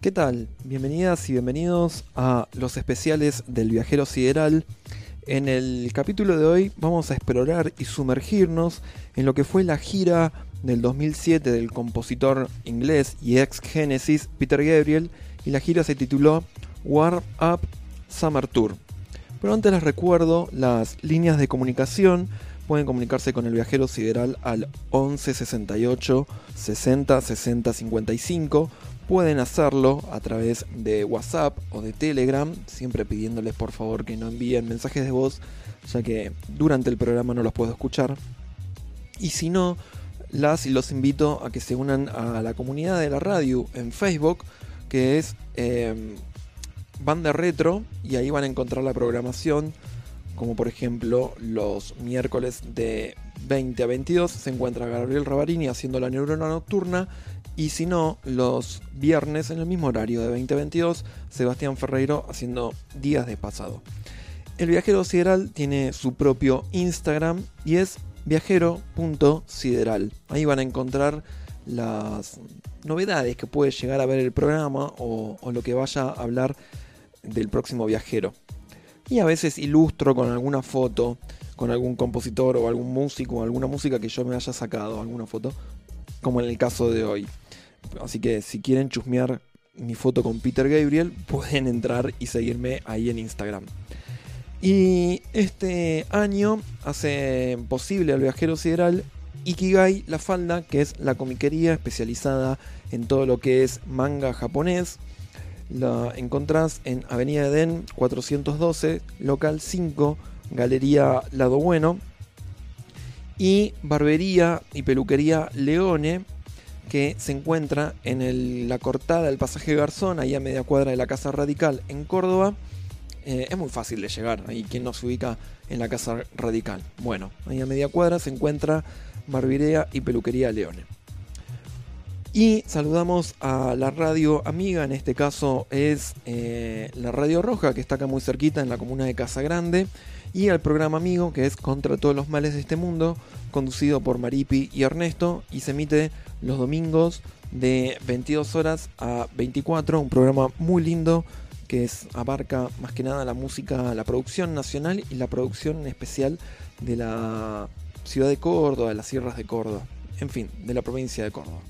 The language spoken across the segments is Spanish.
¿Qué tal? Bienvenidas y bienvenidos a los especiales del viajero sideral. En el capítulo de hoy vamos a explorar y sumergirnos en lo que fue la gira del 2007 del compositor inglés y ex Genesis Peter Gabriel y la gira se tituló Warm Up Summer Tour. Pero antes les recuerdo las líneas de comunicación. Pueden comunicarse con el viajero sideral al 11 68 60 60 55 pueden hacerlo a través de WhatsApp o de Telegram, siempre pidiéndoles por favor que no envíen mensajes de voz, ya que durante el programa no los puedo escuchar. Y si no, las y los invito a que se unan a la comunidad de la radio en Facebook, que es eh, Banda Retro, y ahí van a encontrar la programación, como por ejemplo los miércoles de 20 a 22 se encuentra Gabriel Rabarini haciendo la neurona nocturna y si no, los viernes en el mismo horario de 2022, Sebastián Ferreiro haciendo días de pasado. El viajero sideral tiene su propio Instagram y es viajero.sideral. Ahí van a encontrar las novedades que puede llegar a ver el programa o, o, lo que vaya a hablar del próximo viajero. Y a veces ilustro con alguna foto, con algún compositor o algún músico alguna música que yo me haya sacado, alguna foto, como en el caso de hoy. Así que si quieren chusmear mi foto con Peter Gabriel, pueden entrar y seguirme ahí en Instagram. Y este año hace posible al viajero sideral Ikigai La Falda, que es la comiquería especializada en todo lo que es manga japonés. La encontrás en Avenida Eden 412, local 5, Galería Lado Bueno. Y barbería y peluquería Leone, que se encuentra en la cortada del pasaje Garzón, ahí a media cuadra de la Casa Radical en Córdoba. Eh, es muy fácil de llegar, ahí quien nos ubica en la Casa Radical. Bueno, ahí a media cuadra se encuentra Barbirea y Peluquería Leone. Y saludamos a la radio amiga, en este caso es eh, la Radio Roja, que está acá muy cerquita en la comuna de Casa Grande, y al programa amigo, que es Contra todos los males de este mundo, conducido por Maripi y Ernesto, y se emite los domingos de 22 horas a 24, un programa muy lindo que es, abarca más que nada la música, la producción nacional y la producción especial de la ciudad de Córdoba, de las sierras de Córdoba, en fin, de la provincia de Córdoba.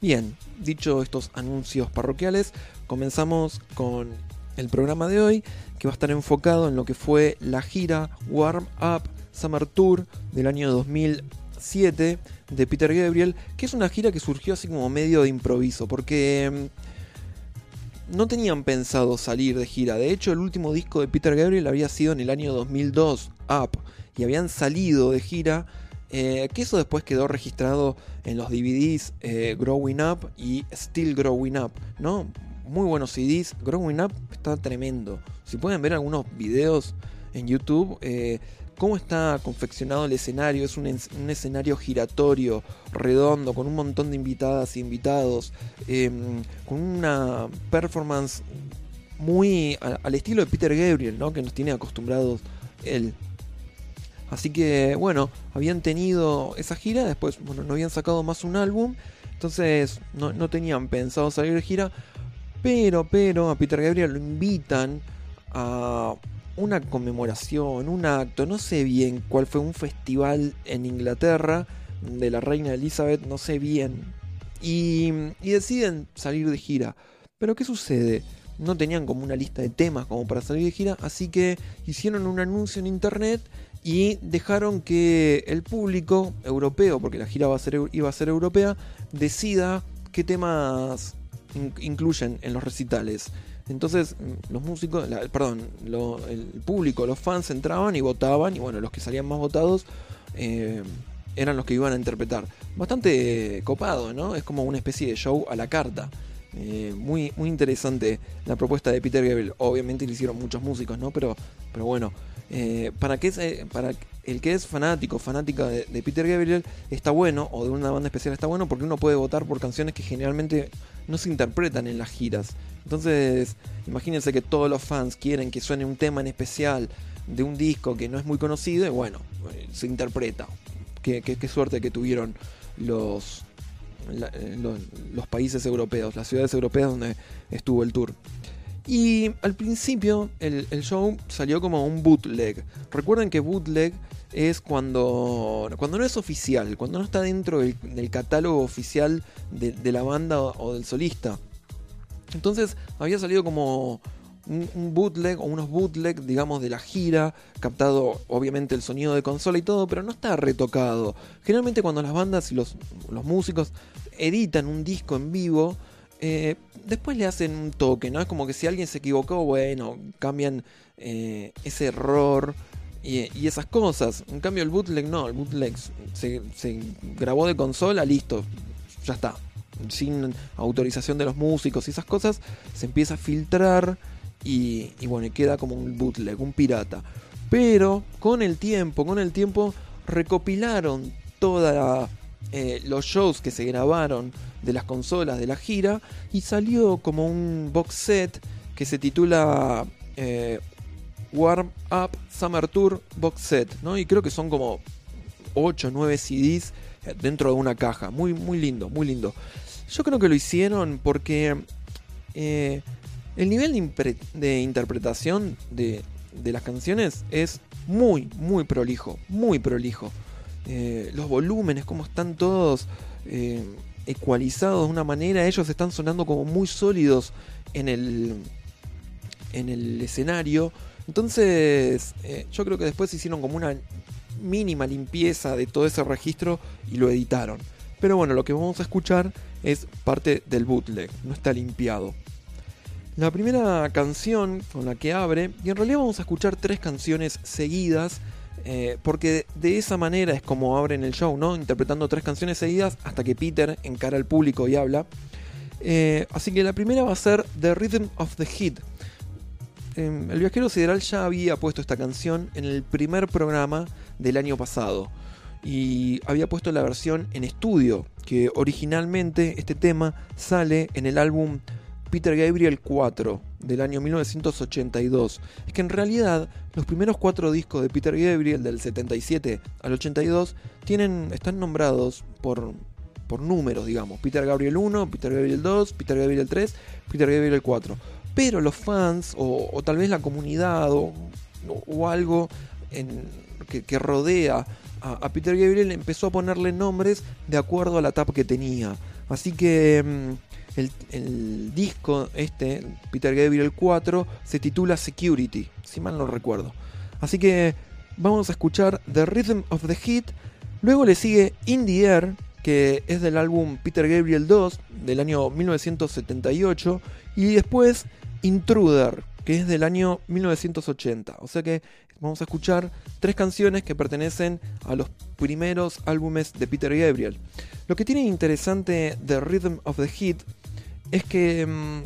Bien, dicho estos anuncios parroquiales, comenzamos con el programa de hoy, que va a estar enfocado en lo que fue la gira Warm Up Summer Tour del año 2007 de Peter Gabriel, que es una gira que surgió así como medio de improviso, porque mm, no tenían pensado salir de gira. De hecho, el último disco de Peter Gabriel había sido en el año 2002, Up, y habían salido de gira. Eh, que eso después quedó registrado en los DVDs eh, Growing Up y Still Growing Up, ¿no? Muy buenos CDs. Growing Up está tremendo. Si pueden ver algunos videos en YouTube, eh, cómo está confeccionado el escenario. Es un, escenario giratorio, redondo, con un montón de invitadas e invitados, em, con una performance muy al estilo de Peter Gabriel, ¿no? que nos tiene acostumbrados él. Así que bueno, habían tenido esa gira, después bueno, no habían sacado más un álbum, entonces no, no tenían pensado salir de gira, pero, pero a Peter Gabriel lo invitan a una conmemoración, un acto, no sé bien cuál fue, un festival en Inglaterra de la reina Elizabeth, no sé bien. Y, deciden salir de gira. Pero ¿qué sucede? No tenían como una lista de temas como para salir de gira, así que hicieron un anuncio en internet y dejaron que el público europeo, porque la gira iba a ser europea, decida qué temas incluyen en los recitales. Entonces mm, los músicos, perdón, el público, los fans entraban y votaban y bueno, los que salían más votados eh, eran los que iban a interpretar. Bastante copado, ¿no? Es como una especie de show a la carta. Eh, muy, muy interesante la propuesta de Peter Gabriel. Obviamente lo hicieron muchos músicos, ¿no? Pero, pero bueno, eh, para, que, para el que es fanático, fanática de, Peter Gabriel, está bueno, o de una banda especial está bueno, porque uno puede votar por canciones que generalmente no se interpretan en las giras. Entonces, imagínense que todos los fans quieren que suene un tema en especial de un disco que no es muy conocido y bueno, eh, se interpreta. Qué, suerte que tuvieron los, eh, los, países europeos, las ciudades europeas donde estuvo el tour. Y al principio el, show salió como un bootleg. Recuerden que bootleg es cuando, cuando no es oficial, cuando no está dentro del, catálogo oficial de, la banda o del solista. Entonces había salido como un, bootleg o unos bootleg, digamos, de la gira, captado obviamente el sonido de consola y todo, pero no está retocado. Generalmente cuando las bandas y los, músicos editan un disco en vivo, eh, después le hacen un toque, ¿no? Es como que si alguien se equivocó, bueno, cambian eh, ese error y, esas cosas. En cambio el bootleg no, el bootleg se, grabó de consola, listo, ya está sin autorización de los músicos y esas cosas, se empieza a filtrar y, bueno, y queda como un bootleg, un pirata. Pero con el tiempo, con el tiempo recopilaron todos eh, los shows que se grabaron de las consolas de la gira y salió como un box set que se titula eh, Warm Up Summer Tour Box Set, ¿no? Y creo que son como 8 o 9 CDs dentro de una caja. Muy, muy lindo, muy lindo. Yo creo que lo hicieron porque eh, el nivel de, interpretación de, las canciones es muy, muy prolijo, muy prolijo. Eh, los volúmenes, como están todos eh, ecualizados de una manera, ellos están sonando como muy sólidos en el, en el escenario. Entonces, yo creo que después hicieron como una mínima limpieza de todo ese registro y lo editaron. Pero bueno, lo que vamos a escuchar es parte del bootleg, no está limpiado. La primera canción con la que abre, y en realidad vamos a escuchar tres canciones seguidas, eh, porque de esa manera es como abren el show, ¿no? Interpretando tres canciones seguidas hasta que Peter encara al público y habla. Eh, así que la primera va a ser The Rhythm of the Heat. Em, el viajero sideral ya había puesto esta canción en el primer programa del año pasado y había puesto la versión en estudio, que originalmente este tema sale en el álbum Peter Gabriel 4 del año 1982. Es que en realidad los primeros cuatro discos de Peter Gabriel del 77 al 82 tienen, están nombrados por, por números, digamos. Peter Gabriel 1, Peter Gabriel 2, Peter Gabriel 3, Peter Gabriel 4. Pero los fans o, tal vez la comunidad o, algo que, rodea a, Peter Gabriel empezó a ponerle nombres de acuerdo a la tapa que tenía. Así que mm, el, disco este, Peter Gabriel 4, se titula Security, si mal no recuerdo. Así que vamos a escuchar The Rhythm of the Heat. Luego le sigue In the Air, que es del álbum Peter Gabriel 2 del año 1978. Y después Intruder, que es del año 1980. O sea que vamos a escuchar tres canciones que pertenecen a los primeros álbumes de Peter Gabriel. Lo que tiene interesante de Rhythm of the Heat es que mm,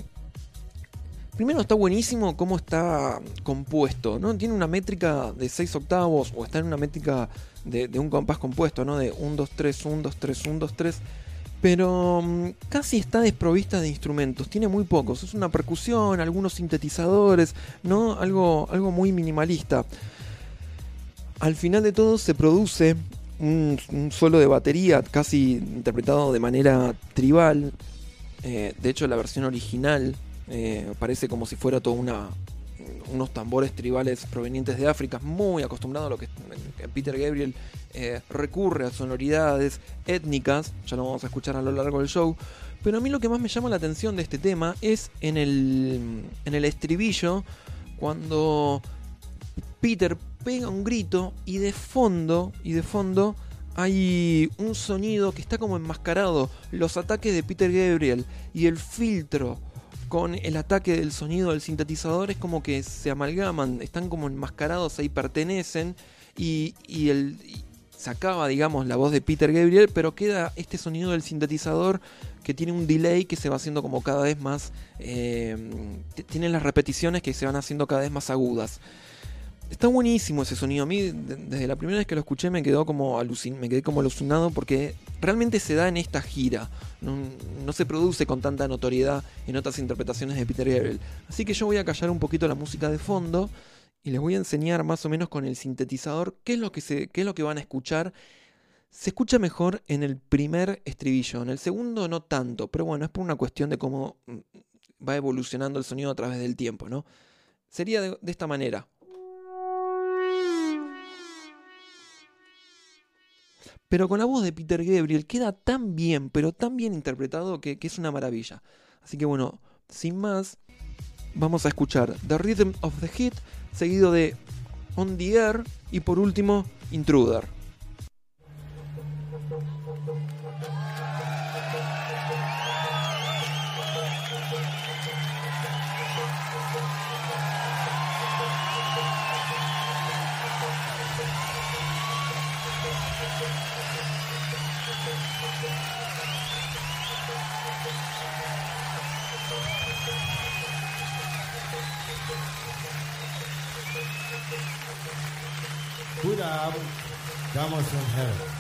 Primero está buenísimo cómo está compuesto, ¿no? Tiene una métrica de 6 octavos o está en una métrica de, un compás compuesto, ¿no? De 1, 2, 3, 1, 2, 3, 1, 2, 3. Pero mm, casi está desprovista de instrumentos, tiene muy pocos. Es una percusión, algunos sintetizadores, ¿no? Algo, algo muy minimalista. Al final de todo se produce un, solo de batería casi interpretado de manera tribal. Eh, de hecho, la versión original eh, parece como si fuera toda una unos tambores tribales provenientes de África, muy acostumbrado a lo que Peter Gabriel eh, recurre a sonoridades étnicas, ya lo vamos a escuchar a lo largo del show, pero a mí lo que más me llama la atención de este tema es en el, en el estribillo, cuando Peter pega un grito y de fondo, y de fondo hay un sonido que está como enmascarado, los ataques de Peter Gabriel y el filtro con el ataque del sonido del sintetizador es como que se amalgaman, están como enmascarados, ahí pertenecen y, y el, sacaba, digamos, la voz de Peter Gabriel, pero queda este sonido del sintetizador que tiene un delay que se va haciendo como cada vez más... Eh, tiene las repeticiones que se van haciendo cada vez más agudas. Está buenísimo ese sonido. A mí, desde la primera vez que lo escuché, me, quedó como me quedé como alucinado porque realmente se da en esta gira. No, se produce con tanta notoriedad en otras interpretaciones de Peter Gabriel. Así que yo voy a callar un poquito la música de fondo y les voy a enseñar más o menos con el sintetizador qué es lo que, se, qué es lo que van a escuchar. Se escucha mejor en el primer estribillo, en el segundo no tanto, pero bueno, es por una cuestión de cómo mm, va evolucionando el sonido a través del tiempo, ¿no? Sería de esta manera. Pero con la voz de Peter Gabriel queda tan bien, pero tan bien interpretado que, es una maravilla. Así que bueno, sin más, vamos a escuchar The Rhythm of the Hit, seguido de On the Air y por último Intruder. Cuidado, estamos en heaven.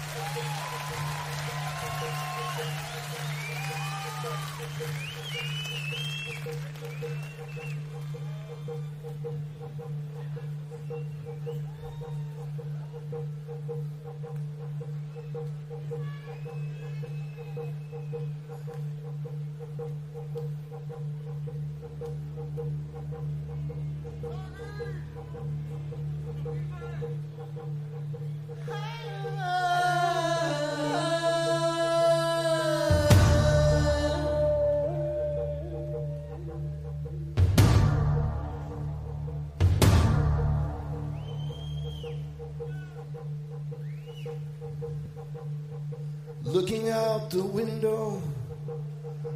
Looking out the window,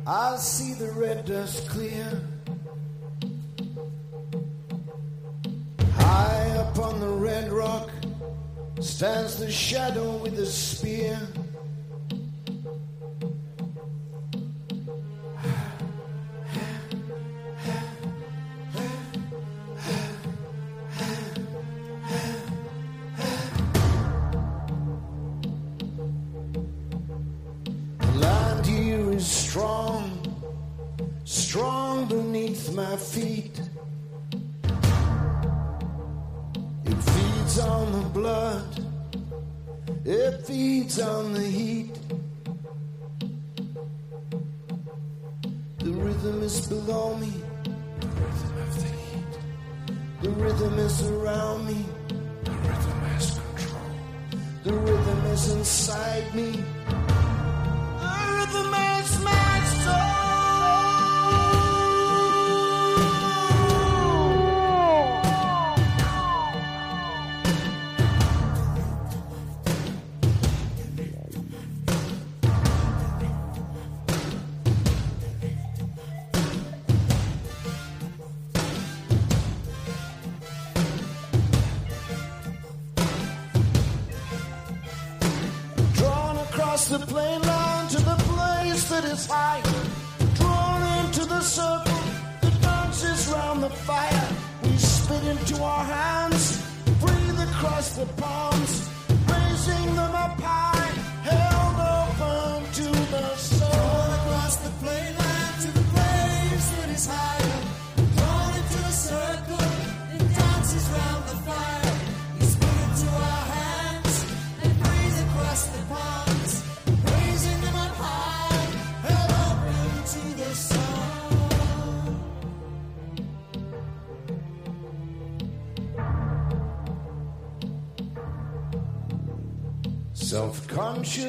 I see the red dust clear. High up on the red rock stands the shadow with a spear.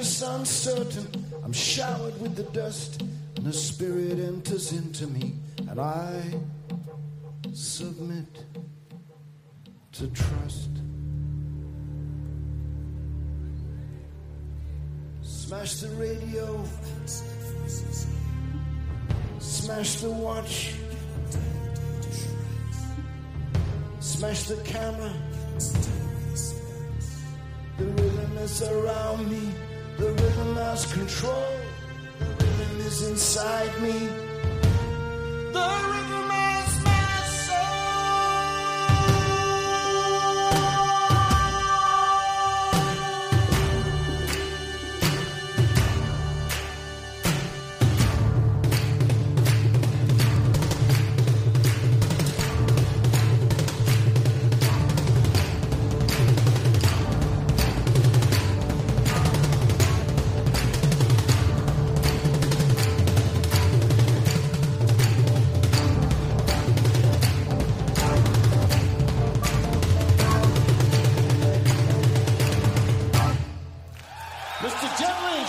It's uncertain. I'm showered with the dust, and the spirit enters into me, and I submit to trust. Smash the radio, smash the watch, smash the camera. The rhythm is around me. The rhythm has control. The rhythm is inside me. The rhythm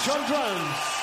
John Jones.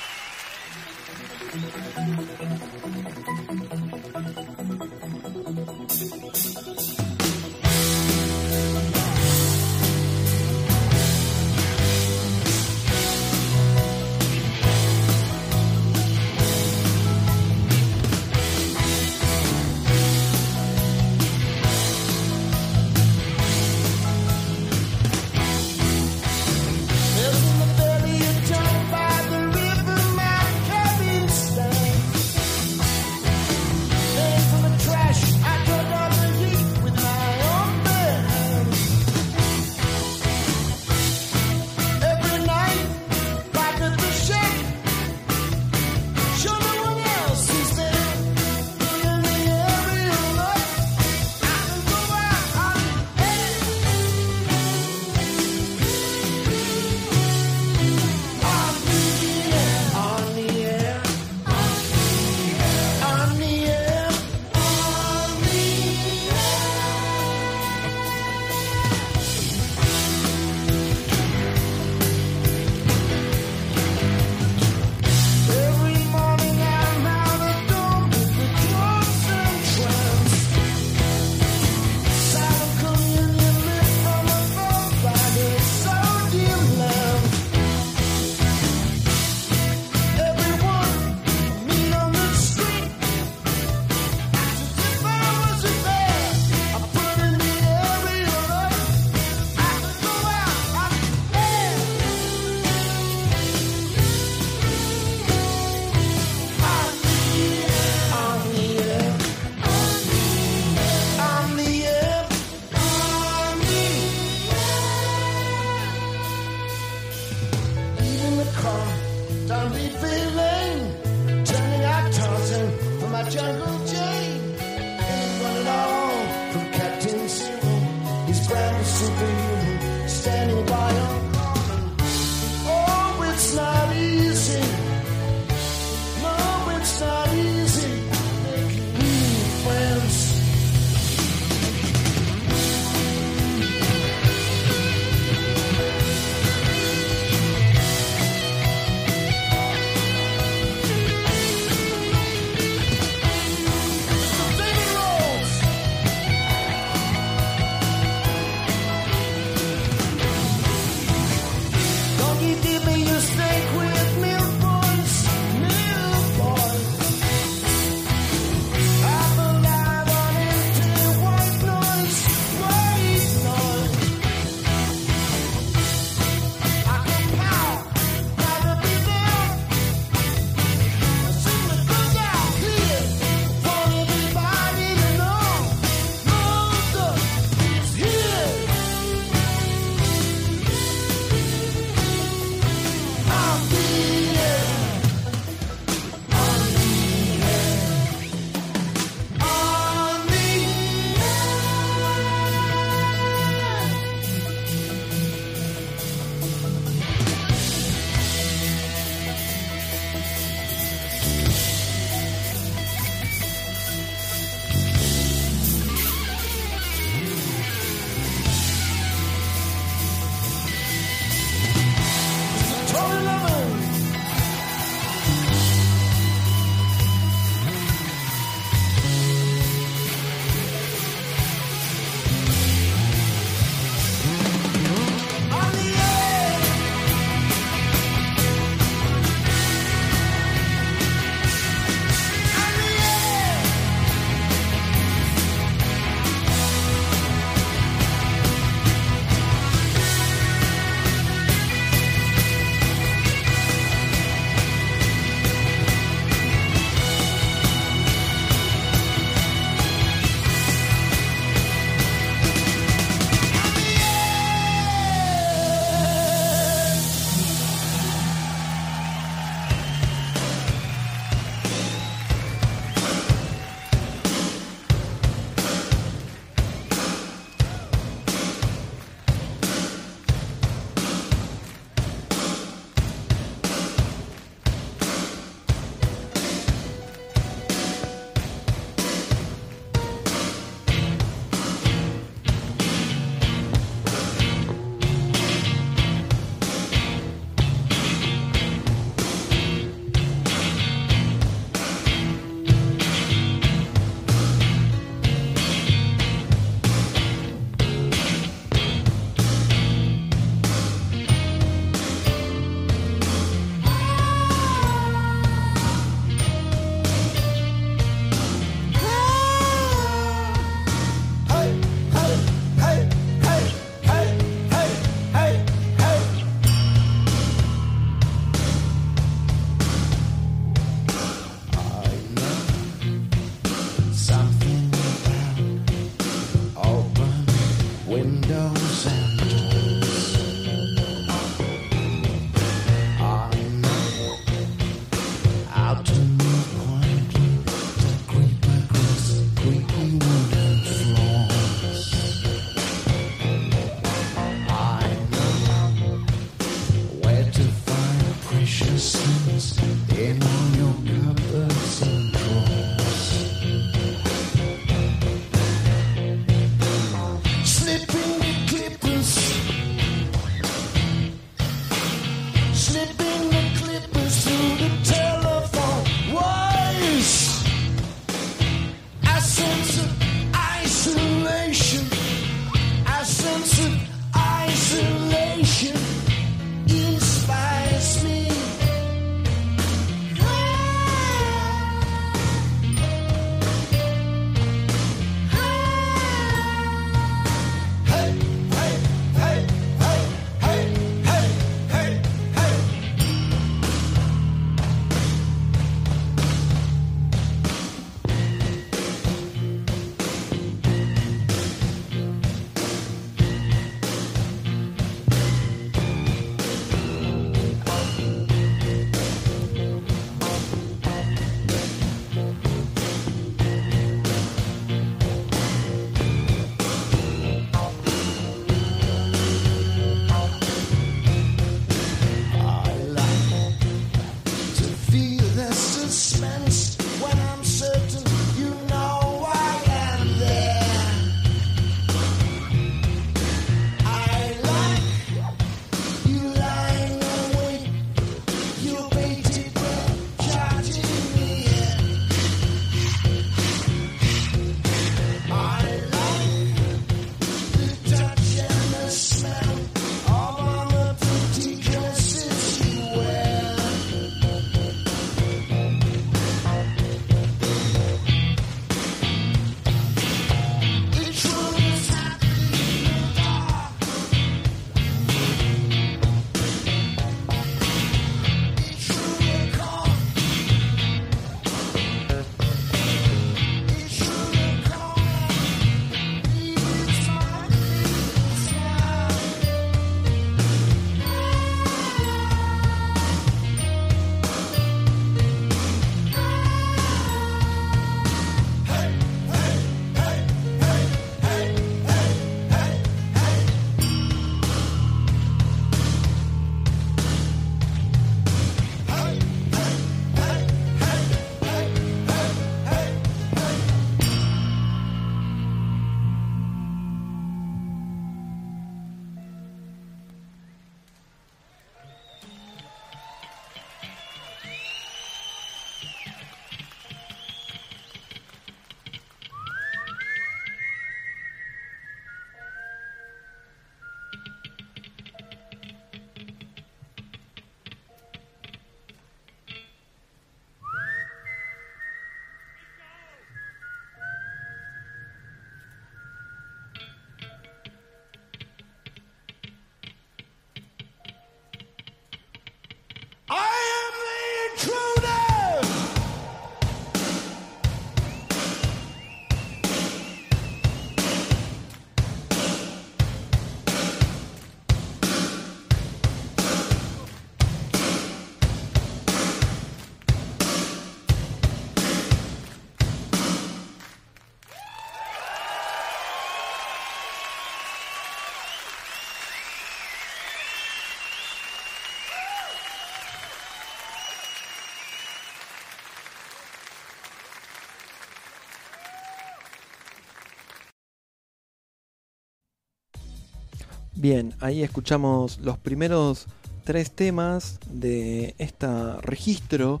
Bien, ahí escuchamos los primeros tres temas de este registro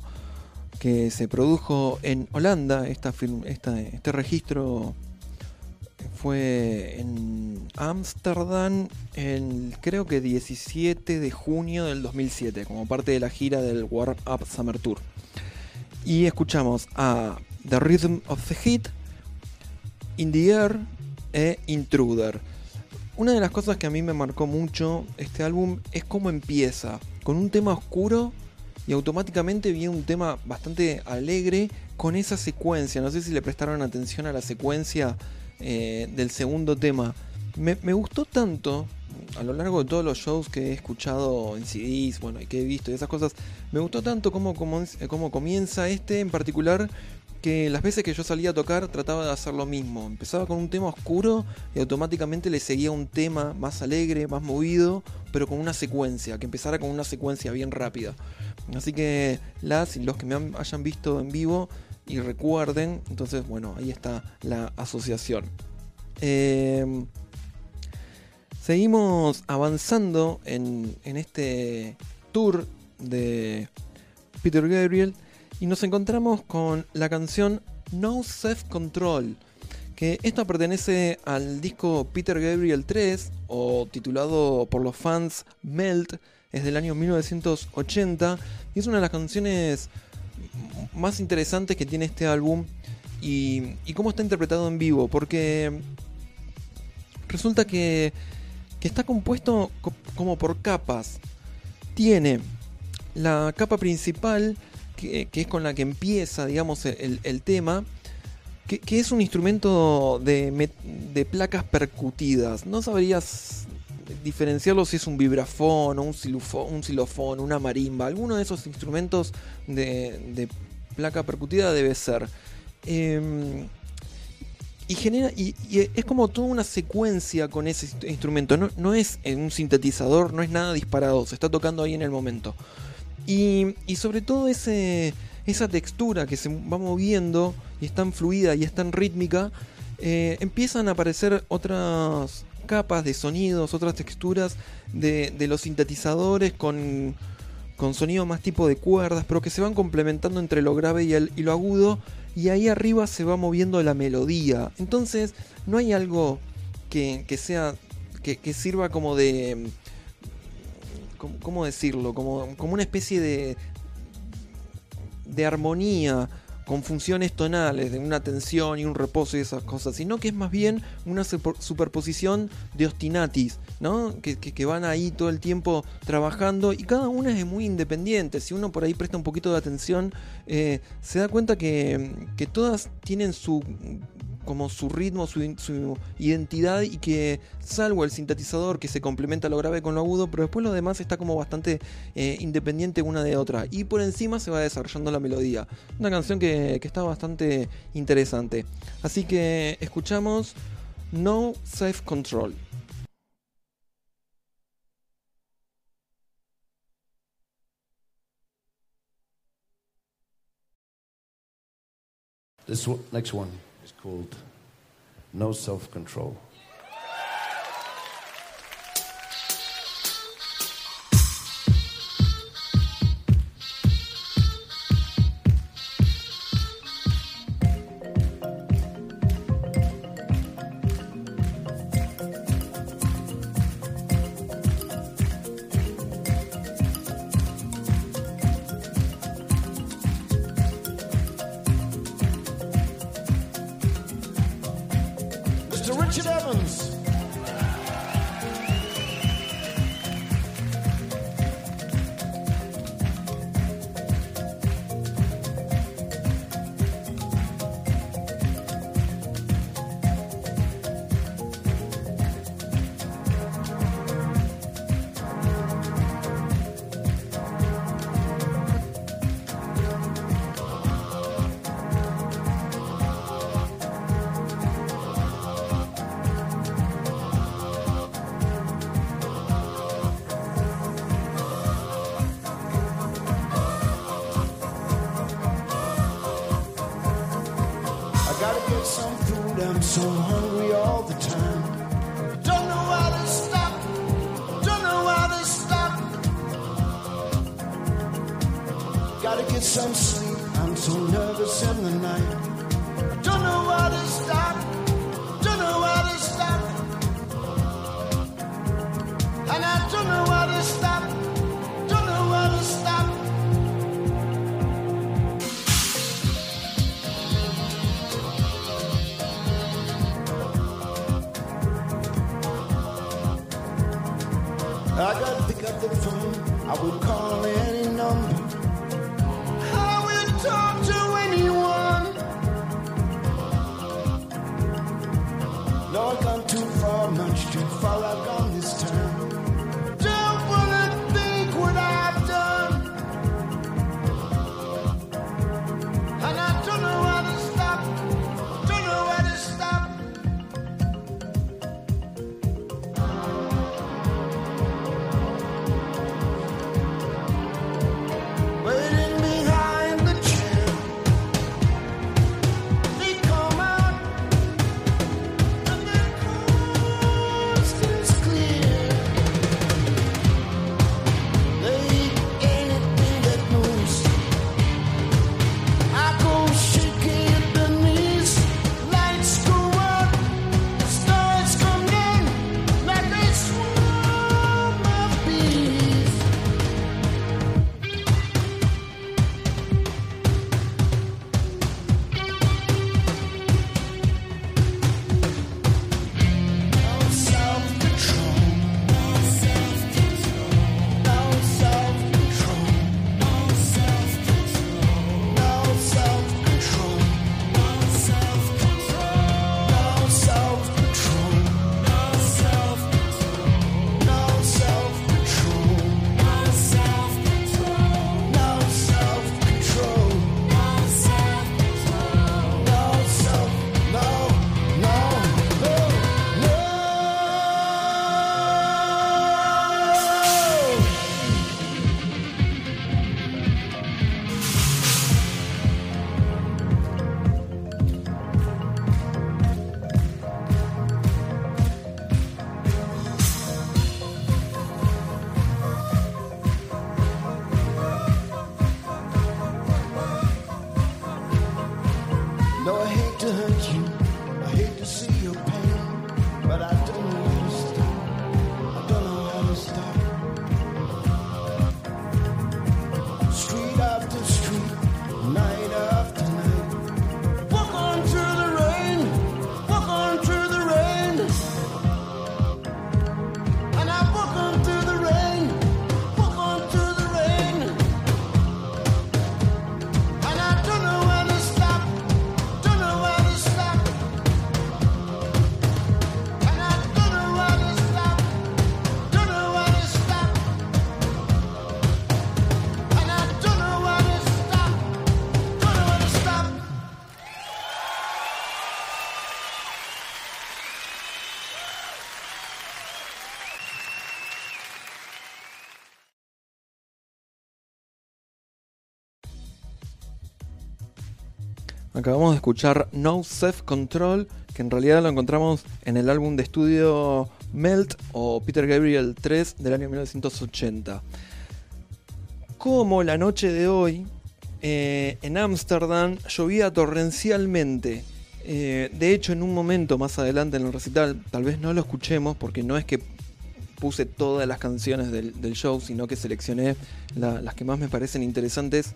que se produjo en Holanda. Este registro fue en Ámsterdam el creo que 17 de junio del 2007, como parte de la gira del Warm Up Summer Tour. Y escuchamos a The Rhythm of the Heat, In the Air e Intruder. Una de las cosas que a mí me marcó mucho este álbum es cómo empieza, con un tema oscuro y automáticamente viene un tema bastante alegre con esa secuencia. No sé si le prestaron atención a la secuencia eh, del segundo tema. Me, gustó tanto a lo largo de todos los shows que he escuchado en CDs, bueno, y que he visto y esas cosas, me gustó tanto cómo, cómo, cómo comienza este en particular que las veces que yo salía a tocar trataba de hacer lo mismo. Empezaba con un tema oscuro y automáticamente le seguía un tema más alegre, más movido, pero con una secuencia, que empezara con una secuencia bien rápida. Así que las y los que me han- hayan visto en vivo y recuerden, entonces bueno, ahí está la asociación. Eh, seguimos avanzando en, en este tour de Peter Gabriel y nos encontramos con la canción No Self Control. Que esto pertenece al disco Peter Gabriel 3, o titulado por los fans Melt, es del año 1980, y es una de las canciones más interesantes que tiene este álbum y, cómo está interpretado en vivo, porque resulta que, que está compuesto co- como por capas. Tiene la capa principal, que, es con la que empieza, digamos, el, tema, que, es un instrumento de, de placas percutidas. No sabrías diferenciarlo si es un vibrafón o un, silufo- un xilofón, una marimba. Alguno de esos instrumentos de, placa percutida debe ser. Em, y genera y, es como toda una secuencia con ese inst- instrumento. No, no es un sintetizador, no es nada disparado, se está tocando ahí en el momento. Y, sobre todo esa textura que se va moviendo y es tan fluida y es tan rítmica, eh, empiezan a aparecer otras capas de sonidos, otras texturas de, los sintetizadores con, con sonido más tipo de cuerdas, pero que se van complementando entre lo grave y, el- y lo agudo, y ahí arriba se va moviendo la melodía. Entonces, no hay algo que, que sea. Que sirva como de. ¿Cómo, decirlo? Como, como una especie de. de armonía con funciones tonales, de una tensión y un reposo y esas cosas, sino que es más bien una super- superposición de ostinatis, ¿no? Que, que- que van ahí todo el tiempo trabajando y cada una es muy independiente. Si uno por ahí presta un poquito de atención, eh, se da cuenta que, que todas tienen su como su ritmo, su, identidad y que salvo el sintetizador que se complementa lo grave con lo agudo, pero después lo demás está como bastante eh, independiente una de otra y por encima se va desarrollando la melodía. Una canción que, que está bastante interesante. Así que escuchamos No Self Control. This next one called No Self Control. Acabamos de escuchar No Self Control, que en realidad lo encontramos en el álbum de estudio Melt o Peter Gabriel 3 del año 1980. Como la noche de hoy, eh, en Ámsterdam llovía torrencialmente. Eh, de hecho, en un momento más adelante en el recital, tal vez no lo escuchemos porque no es que puse todas las canciones del, show, sino que seleccioné la- las que más me parecen interesantes.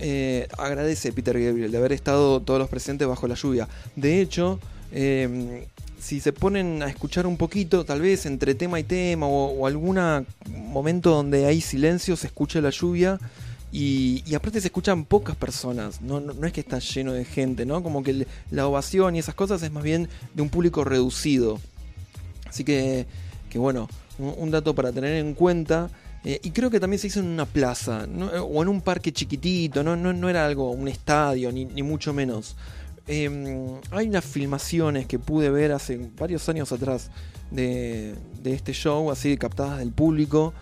Eh, agradece Peter Gabriel de haber estado todos los presentes bajo la lluvia. De hecho, eh, si se ponen a escuchar un poquito, tal vez entre tema y tema o, algún momento donde hay silencio, se escucha la lluvia. Y, aparte se escuchan pocas personas, no, es que está lleno de gente, ¿no? Como que la ovación y esas cosas es más bien de un público reducido. Así que, que bueno, un dato para tener en cuenta. Eh, y creo que también se hizo en una plaza, ¿no? Eh, o en un parque chiquitito, no, no, no era algo, un estadio, ni, ni mucho menos. Eh, hay unas filmaciones que pude ver hace varios años atrás de, de este show, así captadas del público.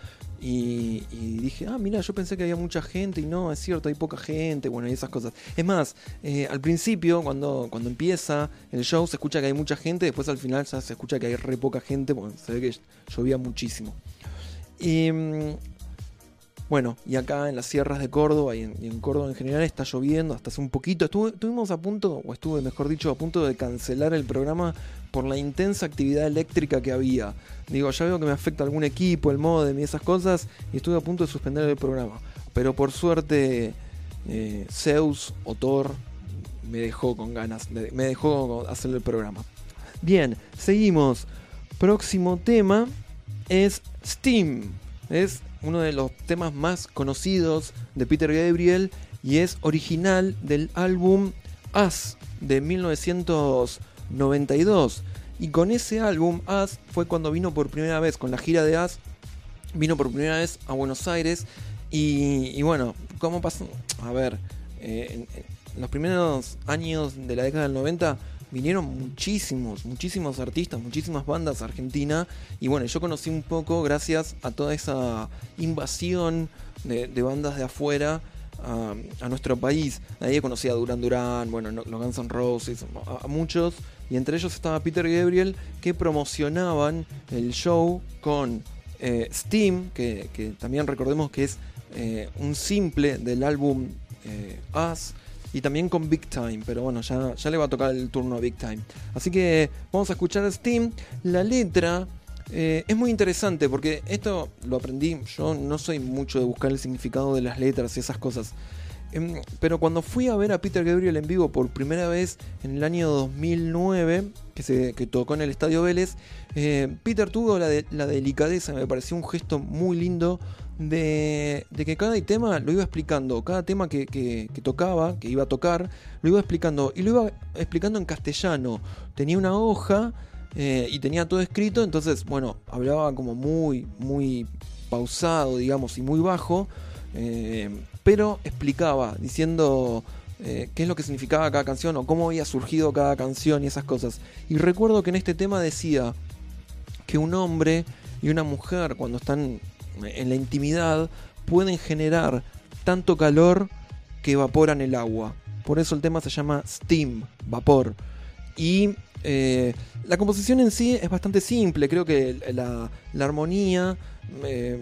Y, y dije, ah, mira, yo pensé que había mucha gente y no, es cierto, hay poca gente, bueno, y esas cosas. Es más, eh, al principio, cuando, cuando empieza el show, se escucha que hay mucha gente, después al final ya se escucha que hay re poca gente, porque se ve que llovía muchísimo. Y, mm, Bueno, y acá en las sierras de Córdoba y en, Córdoba en general está lloviendo hasta hace un poquito. Estuvimos a punto, o estuve mejor dicho, a punto de cancelar el programa por la intensa actividad eléctrica que había. Digo, ya veo que me afecta algún equipo, el modem y esas cosas, y estuve a punto de suspender el programa. Pero por suerte, eh, Zeus o Thor me dejó con ganas, me dejó hacer el programa. Bien, seguimos. Próximo tema es Steam. Es uno de los temas más conocidos de Peter Gabriel y es original del álbum Us de 1992. Y con ese álbum, Us, fue cuando vino por primera vez, con la gira de Us, vino por primera vez a Buenos Aires. Y, bueno, ¿cómo pasó? A ver, eh, en los primeros años de la década del 90 vinieron muchísimos, muchísimos artistas, muchísimas bandas argentinas. Y bueno, yo conocí un poco gracias a toda esa invasión de, bandas de afuera a, a nuestro país. Ahí conocí a Duran Duran, bueno, no- los Guns N' Roses, a, a muchos. Y entre ellos estaba Peter Gabriel que promocionaban el show con eh, Steam, que, que también recordemos que es eh, un simple del álbum eh, Us. Y también con Big Time, pero bueno, ya, ya le va a tocar el turno a Big Time. Así que vamos a escuchar Steam. La letra eh, es muy interesante porque esto lo aprendí. Yo no soy mucho de buscar el significado de las letras y esas cosas. Em, Pero cuando fui a ver a Peter Gabriel en vivo por primera vez en el año 2009, que, se, que tocó en el Estadio Vélez, eh, Peter tuvo la, la delicadeza, me pareció un gesto muy lindo, de, de que cada tema lo iba explicando, cada tema que, que- que tocaba, que iba a tocar, lo iba explicando, y lo iba explicando en castellano. Tenía una hoja eh, y tenía todo escrito, entonces, bueno, hablaba como muy, muy pausado, digamos, y muy bajo, eh, pero explicaba, diciendo eh, qué es lo que significaba cada canción o cómo había surgido cada canción y esas cosas. Y recuerdo que en este tema decía que un hombre y una mujer cuando están en la intimidad pueden generar tanto calor que evaporan el agua. Por eso el tema se llama Steam, vapor. Y eh, la composición en sí es bastante simple, creo que la, la armonía eh,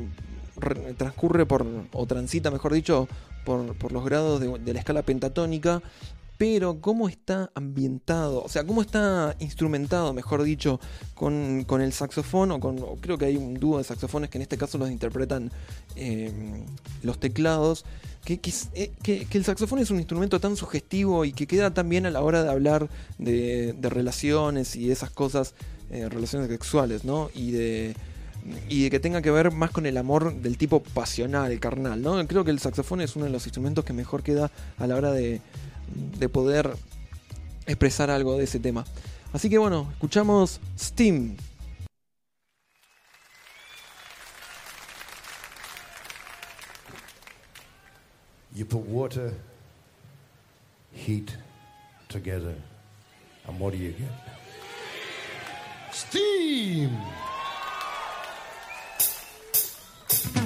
transcurre por, o transita, mejor dicho, por, por los grados de, la escala pentatónica, pero cómo está ambientado, o sea, cómo está instrumentado, mejor dicho, con, con el saxofón, o con, creo que hay un dúo de saxofones que en este caso los interpretan eh, los teclados, que, eh, que- que el saxofón es un instrumento tan sugestivo y que queda tan bien a la hora de hablar de, de relaciones y esas cosas, eh, relaciones sexuales, ¿no? Y de, y que tenga que ver más con el amor del tipo pasional, carnal, ¿no? Creo que el saxofón es uno de los instrumentos que mejor queda a la hora de, de poder expresar algo de ese tema. Así que bueno, escuchamos Steam. You put water, heat together, and what do you get? Steam! Mm-hmm.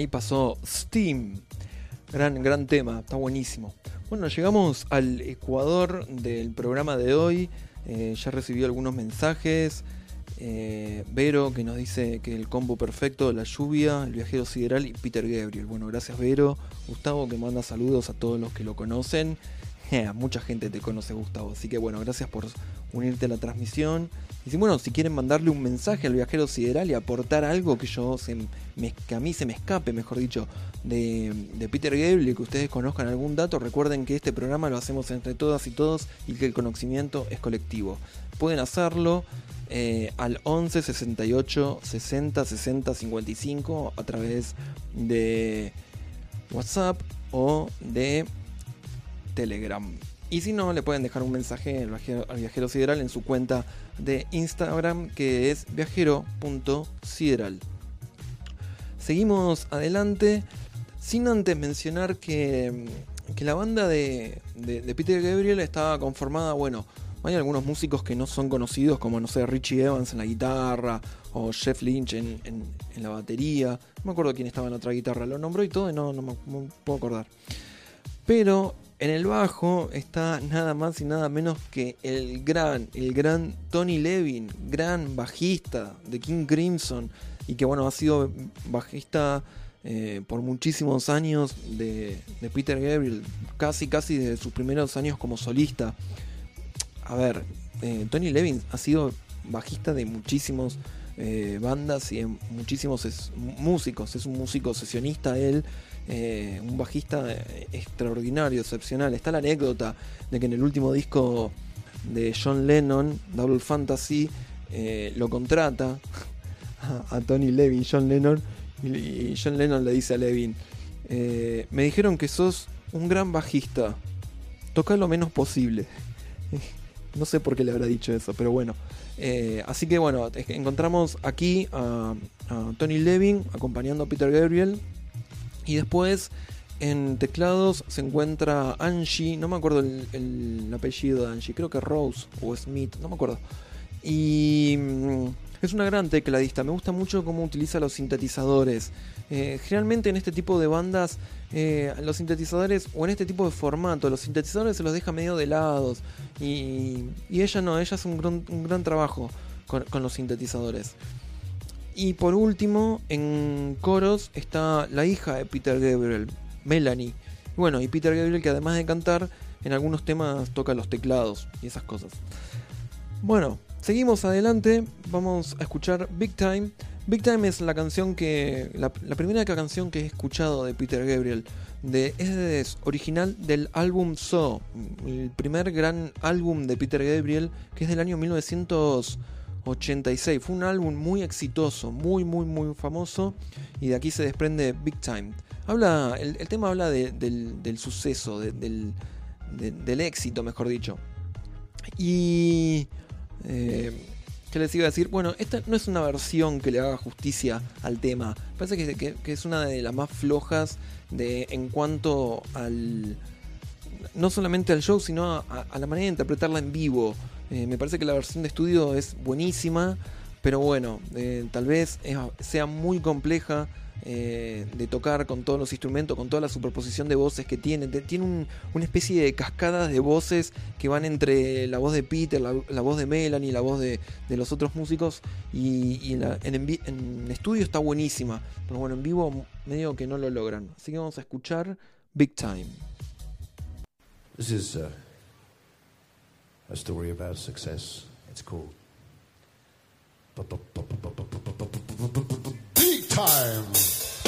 Ahí pasó Steam. Gran, gran tema, está buenísimo. Bueno, llegamos al Ecuador del programa de hoy. Eh, ya recibió algunos mensajes. Eh, Vero que nos dice que el combo perfecto, la lluvia, el viajero sideral y Peter Gabriel. Bueno, gracias Vero. Gustavo que manda saludos a todos los que lo conocen. Mucha gente te conoce Gustavo, así que bueno, gracias por unirte a la transmisión. Y si bueno, si quieren mandarle un mensaje al viajero sideral y aportar algo que yo se me, que a mí se me escape, mejor dicho, de, Peter Gabriel y que ustedes conozcan algún dato, recuerden que este programa lo hacemos entre todas y todos y que el conocimiento es colectivo. Pueden hacerlo eh, al 11 68 60 60 55 a través de WhatsApp o de Telegram. Y si no, le pueden dejar un mensaje al viajero, al viajero sideral en su cuenta de Instagram que es viajero.sideral. Seguimos adelante sin antes mencionar que, que la banda de, de- Peter Gabriel estaba conformada, bueno, hay algunos músicos que no son conocidos como, no sé, Richie Evans en la guitarra o Jeff Lynch en, en- la batería. No me acuerdo quién estaba en otra guitarra, lo nombró y todo y no, no me puedo acordar. Pero en el bajo está nada más y nada menos que el gran, el gran Tony Levin, gran bajista de King Crimson y que bueno, ha sido bajista eh, por muchísimos años de, Peter Gabriel, casi casi desde sus primeros años como solista. A ver, eh, Tony Levin ha sido bajista de muchísimos eh, bandas y de muchísimos es- músicos, es un músico sesionista él, eh, un bajista eh, extraordinario, excepcional. Está la anécdota de que en el último disco de John Lennon, Double Fantasy, lo contrata a, a Tony Levin, John Lennon, y, John Lennon le dice a Levin, me dijeron que sos un gran bajista, toca lo menos posible. No sé por qué le habrá dicho eso, pero bueno. Eh, así que bueno, encontramos aquí a, Tony Levin acompañando a Peter Gabriel. Y después en teclados se encuentra Angie, no me acuerdo el, el apellido de Angie, creo que Rose o Smith, no me acuerdo. Y mm, es una gran tecladista, me gusta mucho cómo utiliza los sintetizadores. Eh, generalmente en este tipo de bandas, eh, los sintetizadores, o en este tipo de formato, los sintetizadores se los deja medio de lados. Y, y ella no, ella hace un gran, un gran trabajo con, con los sintetizadores. Y por último, en coros está la hija de Peter Gabriel, Melanie. Bueno, y Peter Gabriel que además de cantar, en algunos temas toca los teclados y esas cosas. Bueno, seguimos adelante, vamos a escuchar Big Time. Big Time es la canción que. la, primera canción que he escuchado de Peter Gabriel. De, es original del álbum So, el primer gran álbum de Peter Gabriel, que es del año 1986. Fue un álbum muy exitoso, muy, muy, muy famoso, y de aquí se desprende Big Time. Habla, el, tema habla de- del, del suceso, de- del, de- del éxito, mejor dicho. Y. Eh, ¿Qué les iba a decir? Bueno, esta no es una versión que le haga justicia al tema. Parece que, que- que es una de las más flojas de, en cuanto al. No solamente al show, sino a, la manera de interpretarla en vivo. Eh, me parece que la versión de estudio es buenísima, pero bueno, eh, tal vez sea muy compleja eh, de tocar con todos los instrumentos, con toda la superposición de voces que tiene. Tiene un- una especie de cascadas de voces que van entre la voz de Peter, la, la voz de Melanie, la voz de, de los otros músicos. Y, y en, la- en en estudio está buenísima, pero bueno, en vivo medio que no lo logran. Así que vamos a escuchar Big Time. This is uh, a story about success. It's called. Big time.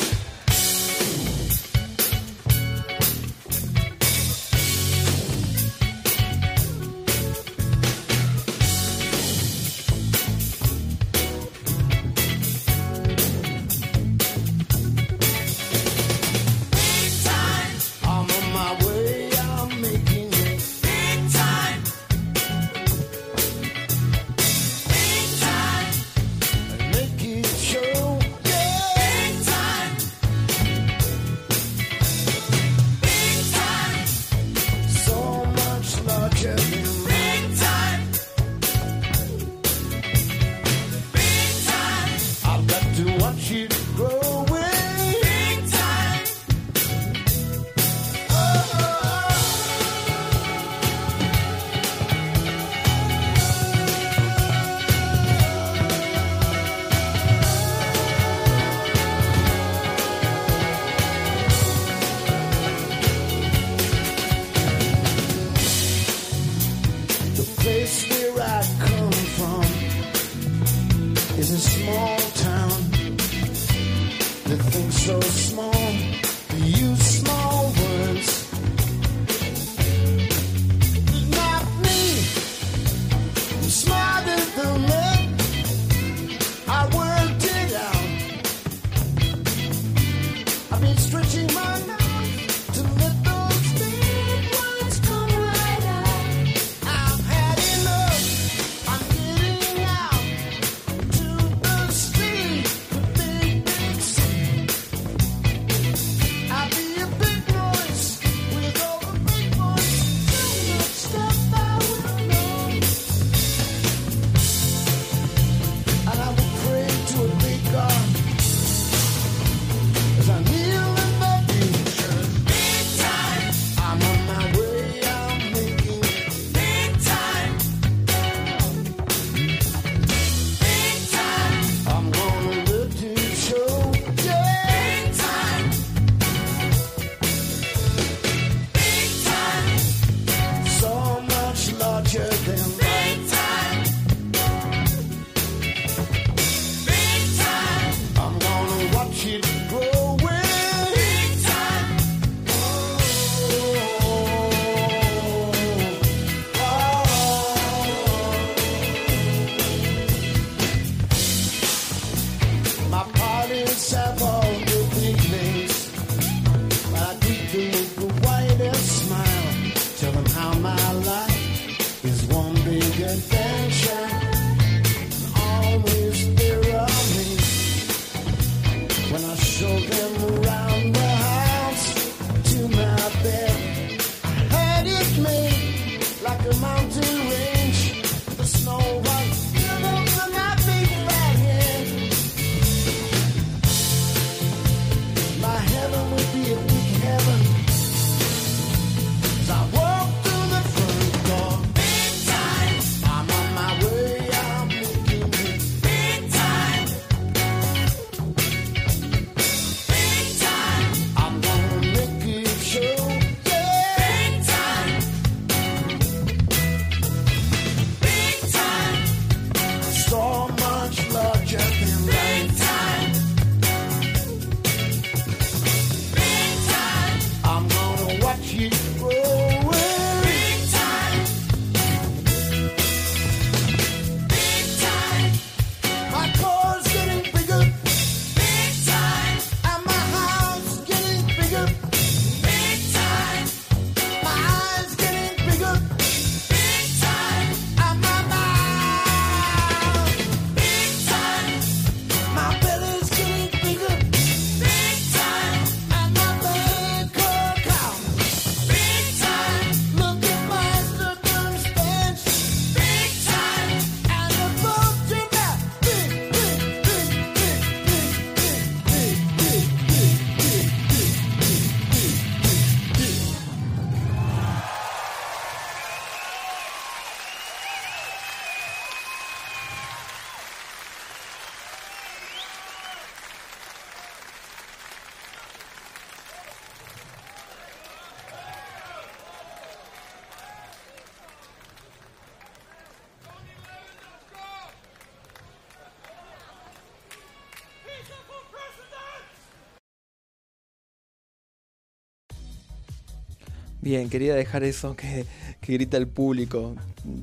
Bien, quería dejar eso que, grita el público.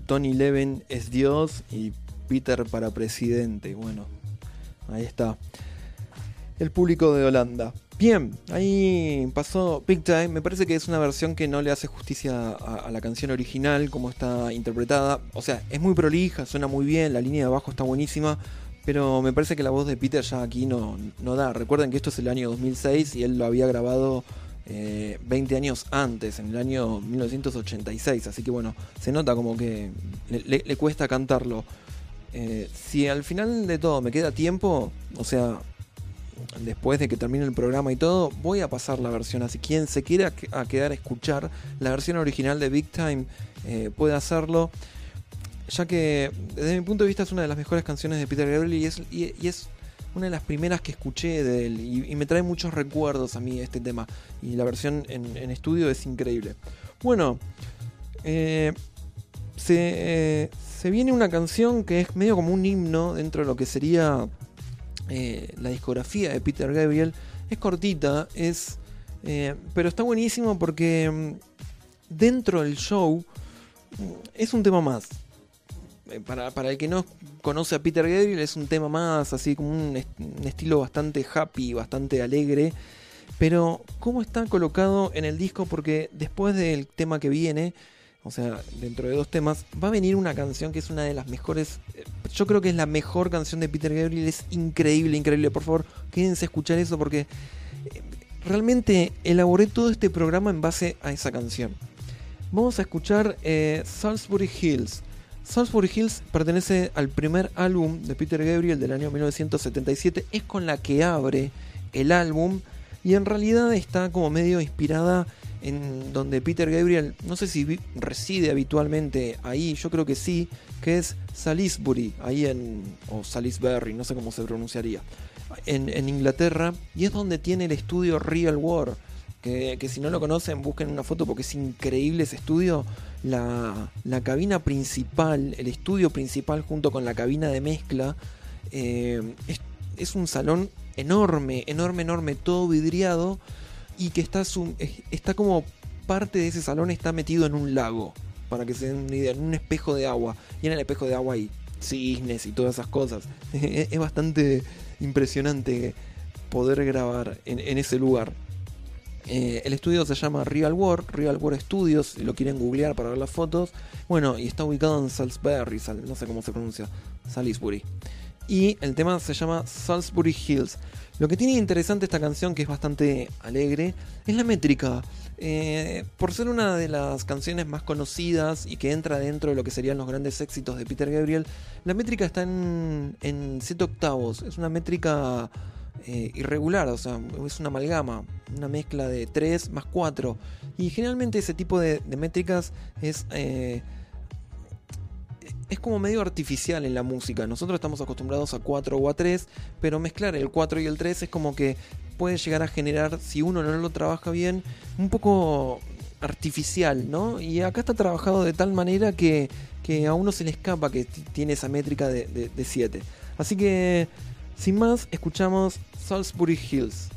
Tony Levin es Dios y Peter para presidente. Bueno, ahí está. El público de Holanda. Bien, ahí pasó Big Time. Me parece que es una versión que no le hace justicia a, a la canción original, como está interpretada. O sea, es muy prolija, suena muy bien, la línea de abajo está buenísima. Pero me parece que la voz de Peter ya aquí no, no da. Recuerden que esto es el año 2006 y él lo había grabado eh, 20 años antes, en el año 1986. Así que bueno, se nota como que le, cuesta cantarlo. Eh, si al final de todo me queda tiempo, o sea, después de que termine el programa y todo, voy a pasar la versión. Así quien se quiera a quedar a escuchar la versión original de Big Time eh, puede hacerlo. Ya que desde mi punto de vista es una de las mejores canciones de Peter Gabriel y es una de las primeras que escuché de él. Y, me trae muchos recuerdos a mí este tema. Y la versión en, estudio es increíble. Bueno, eh, se, eh, se viene una canción que es medio como un himno dentro de lo que sería eh, la discografía de Peter Gabriel. Es cortita, es, pero está buenísimo porque mm, dentro del show mm, es un tema más. Eh, Para, el que no conoce a Peter Gabriel es un tema más, así como un, est- un estilo bastante happy, bastante alegre. Pero cómo está colocado en el disco, porque después del tema que viene, o sea, dentro de dos temas, va a venir una canción que es una de las mejores. eh, Yo creo que es la mejor canción de Peter Gabriel. Es increíble, increíble. Por favor, quédense a escuchar eso porque eh, realmente elaboré todo este programa en base a esa canción. Vamos a escuchar Salisbury Hills. Salisbury Hills pertenece al primer álbum de Peter Gabriel del año 1977. Es con la que abre el álbum y en realidad está como medio inspirada en donde Peter Gabriel, no sé si reside habitualmente ahí, yo creo que sí, que es Salisbury, ahí en, o Salisbury, no sé cómo se pronunciaría, en, en Inglaterra, y es donde tiene el estudio Real War, que, que si no lo conocen busquen una foto porque es increíble ese estudio, la, la cabina principal, el estudio principal junto con la cabina de mezcla, eh, es, un salón enorme, enorme, enorme, todo vidriado y que está, está como parte de ese salón está metido en un lago, para que se den una idea, en un espejo de agua. Y en el espejo de agua hay cisnes y todas esas cosas. Es bastante impresionante poder grabar en ese lugar. Eh, el estudio se llama Real War, Real War Studios, si lo quieren googlear para ver las fotos. Bueno, y está ubicado en Salisbury, Sal- no sé cómo se pronuncia, Salisbury. Y el tema se llama Salisbury Hills. Lo que tiene interesante esta canción, que es bastante alegre, es la métrica. Eh, por ser una de las canciones más conocidas y que entra dentro de lo que serían los grandes éxitos de Peter Gabriel, la métrica está en 7 octavos. Es una métrica eh, irregular, o sea, es una amalgama, una mezcla de 3 más 4. Y generalmente ese tipo de, métricas es, eh, es como medio artificial en la música. Nosotros estamos acostumbrados a 4 o a 3, pero mezclar el 4 y el 3 es como que puede llegar a generar, si uno no lo trabaja bien, un poco artificial, ¿no? Y acá está trabajado de tal manera que, que a uno se le escapa que tiene esa métrica de 7. Así que, sin más, escuchamos Salisbury Hills.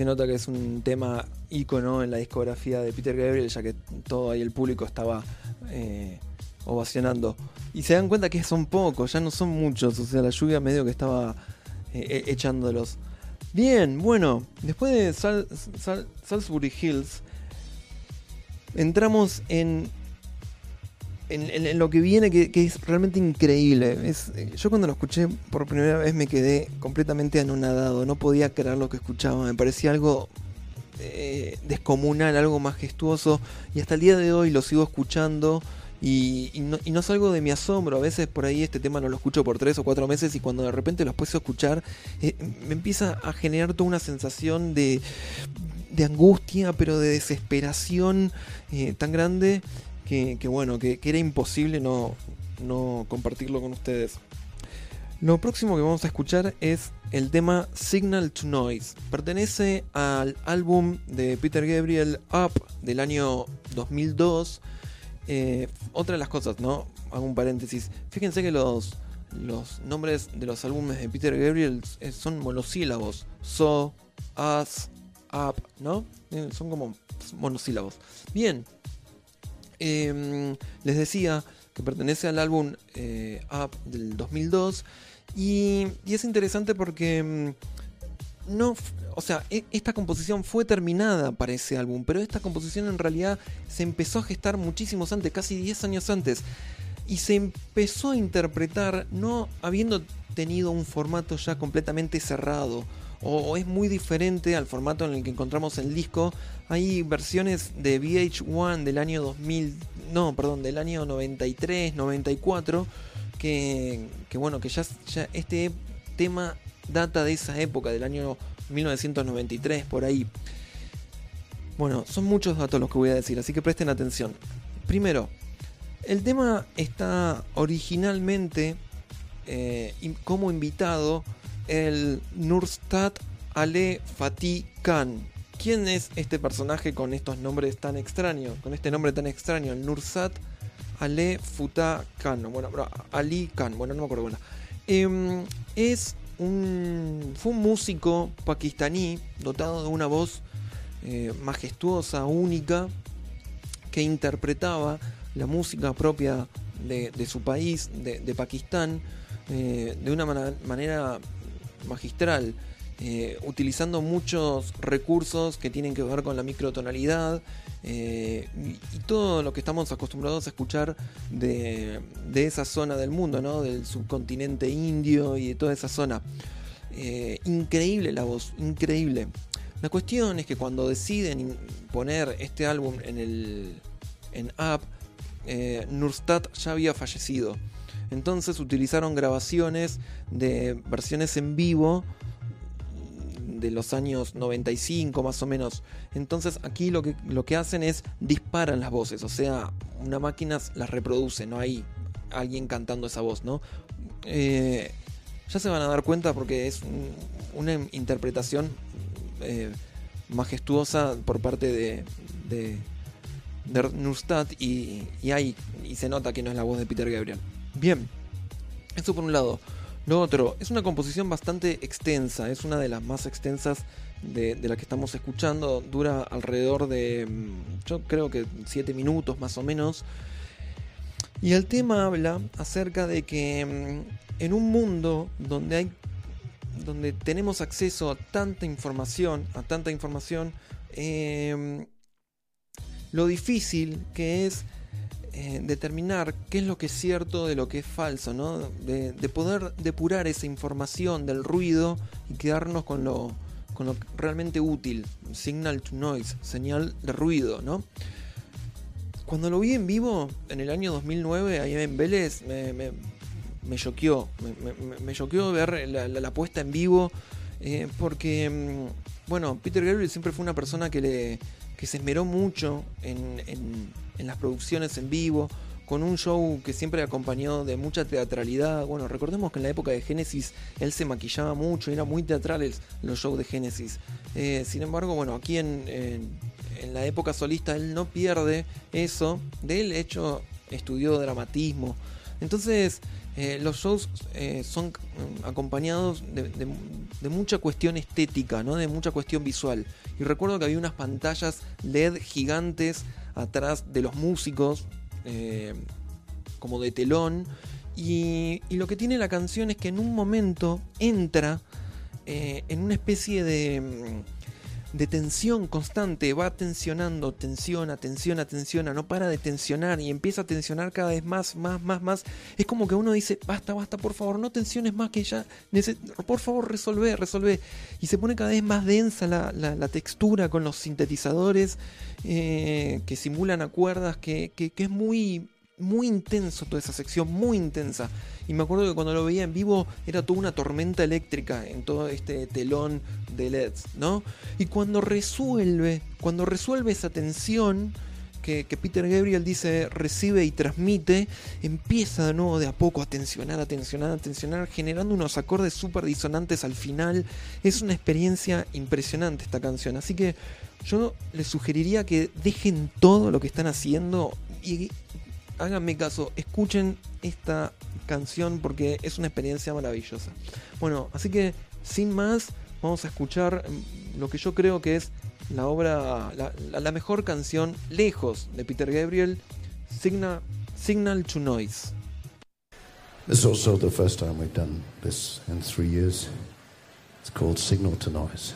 Se nota que es un tema ícono en la discografía de Peter Gabriel, ya que todo ahí el público estaba eh, ovacionando. Y se dan cuenta que son pocos, ya no son muchos, o sea, la lluvia medio que estaba eh, e- echándolos. Bien, bueno, después de Sal- Sal- Salisbury Hills, entramos en, en, en- en lo que viene, que, es realmente increíble. Es, eh, yo cuando lo escuché por primera vez me quedé completamente anonadado, no podía creer lo que escuchaba, me parecía algo eh, descomunal, algo majestuoso, y hasta el día de hoy lo sigo escuchando. Y, no, salgo de mi asombro, a veces por ahí este tema no lo escucho por tres o cuatro meses y cuando de repente lo empiezo a escuchar eh, me empieza a generar toda una sensación de, de angustia, pero de desesperación tan grande que, bueno, que, que era imposible no, no compartirlo con ustedes. Lo próximo que vamos a escuchar es el tema Signal to Noise. Pertenece al álbum de Peter Gabriel Up del año 2002. Eh, otra de las cosas, ¿no? Hago un paréntesis. Fíjense que los, los nombres de los álbumes de Peter Gabriel eh, son monosílabos. So, Us, Up, ¿no? Eh, son como monosílabos. Bien. Em, les decía que pertenece al álbum eh, Up del 2002. Y, y es interesante porque mm, no, o sea, e- esta composición fue terminada para ese álbum, pero esta composición en realidad se empezó a gestar muchísimos antes, casi 10 años antes, y se empezó a interpretar no habiendo tenido un formato ya completamente cerrado, o, es muy diferente al formato en el que encontramos el disco. Hay versiones de VH1 del año 2000, no, perdón, del año 93, 94, que, bueno, que ya, este tema data de esa época, del año 1993, por ahí. Bueno, son muchos datos los que voy a decir, así que presten atención. Primero, el tema está originalmente eh, como invitado el Nurstat Ale Fatih Khan. ¿Quién es este personaje con estos nombres tan extraños? Con este nombre tan extraño, el Nursat Ale Futa Khan. Bueno, Ali Khan, bueno, no me acuerdo. Bueno. Em, es un, fue un músico pakistaní dotado de una voz eh, majestuosa, única, que interpretaba la música propia de, su país, de, Pakistán, eh, de una manera magistral, eh, utilizando muchos recursos que tienen que ver con la microtonalidad eh, y, todo lo que estamos acostumbrados a escuchar de, de esa zona del mundo, ¿no? del subcontinente indio y de toda esa zona. Eh, increíble la voz, increíble. La cuestión es que cuando deciden poner este álbum en el en App, eh, ya había fallecido. Entonces utilizaron grabaciones de versiones en vivo de los años 95 más o menos. Entonces aquí lo que, lo que hacen es disparan las voces, o sea, una máquina las reproduce, no hay alguien cantando esa voz, ¿no? Eh, ya se van a dar cuenta porque es un- una interpretación eh, majestuosa por parte de, de, y, y, y se nota que no es la voz de Peter Gabriel. Bien, eso por un lado. Lo otro, es una composición bastante extensa, es una de las más extensas de, la que estamos escuchando, dura alrededor de, mm, yo creo que 7 minutos más o menos. Y el tema habla acerca de que mm, en un mundo donde hay donde tenemos acceso a tanta información, a tanta información, eh, lo difícil que es eh, determinar qué es lo que es cierto de lo que es falso, ¿no? De, de poder depurar esa información del ruido y quedarnos con lo, con lo realmente útil, signal to noise, señal de ruido, ¿no? Cuando lo vi en vivo en el año 2009, ahí en Vélez, me, me, me choqueó. Me, choqueó ver la, la, la puesta en vivo. eh, porque, mm, bueno, Peter Gabriel siempre fue una persona que, le, que se esmeró mucho en, en las producciones en vivo. Con un show que siempre acompañó de mucha teatralidad. Bueno, recordemos que en la época de Genesis él se maquillaba mucho, era muy teatrales los shows de Genesis. Eh, sin embargo, bueno, aquí en, en, la época solista él no pierde eso. De él, hecho, estudió dramatismo. Entonces, eh, los shows eh, son acompañados de, de- de mucha cuestión estética, ¿no? de mucha cuestión visual. Y recuerdo que había unas pantallas LED gigantes atrás de los músicos, eh, como de telón. Y, lo que tiene la canción es que en un momento entra eh, en una especie de, de tensión constante, va tensionando, tensiona, tensiona, tensiona, no para de tensionar y empieza a tensionar cada vez más, más, más, más. Es como que uno dice, basta, basta, por favor, no tensiones más que ya, por favor, resolvé, resolvé. Y se pone cada vez más densa la, la- textura con los sintetizadores eh, que simulan a cuerdas, que- que es muy, muy intenso toda esa sección, muy intensa. Y me acuerdo que cuando lo veía en vivo era toda una tormenta eléctrica en todo este telón de LEDs, ¿no? Y cuando resuelve, cuando resuelve esa tensión que, que Peter Gabriel dice recibe y transmite, empieza de nuevo de a poco a tensionar, a tensionar, a tensionar, generando unos acordes súper disonantes al final. Es una experiencia impresionante esta canción. Así que yo les sugeriría que dejen todo lo que están haciendo y háganme caso, escuchen esta canción porque es una experiencia maravillosa. Bueno, así que sin más, vamos a escuchar mm, lo que yo creo que es la obra, la, mejor canción lejos de Peter Gabriel, Signal, to Noise. This is also the first time we've done this in three years. It's called Signal to Noise.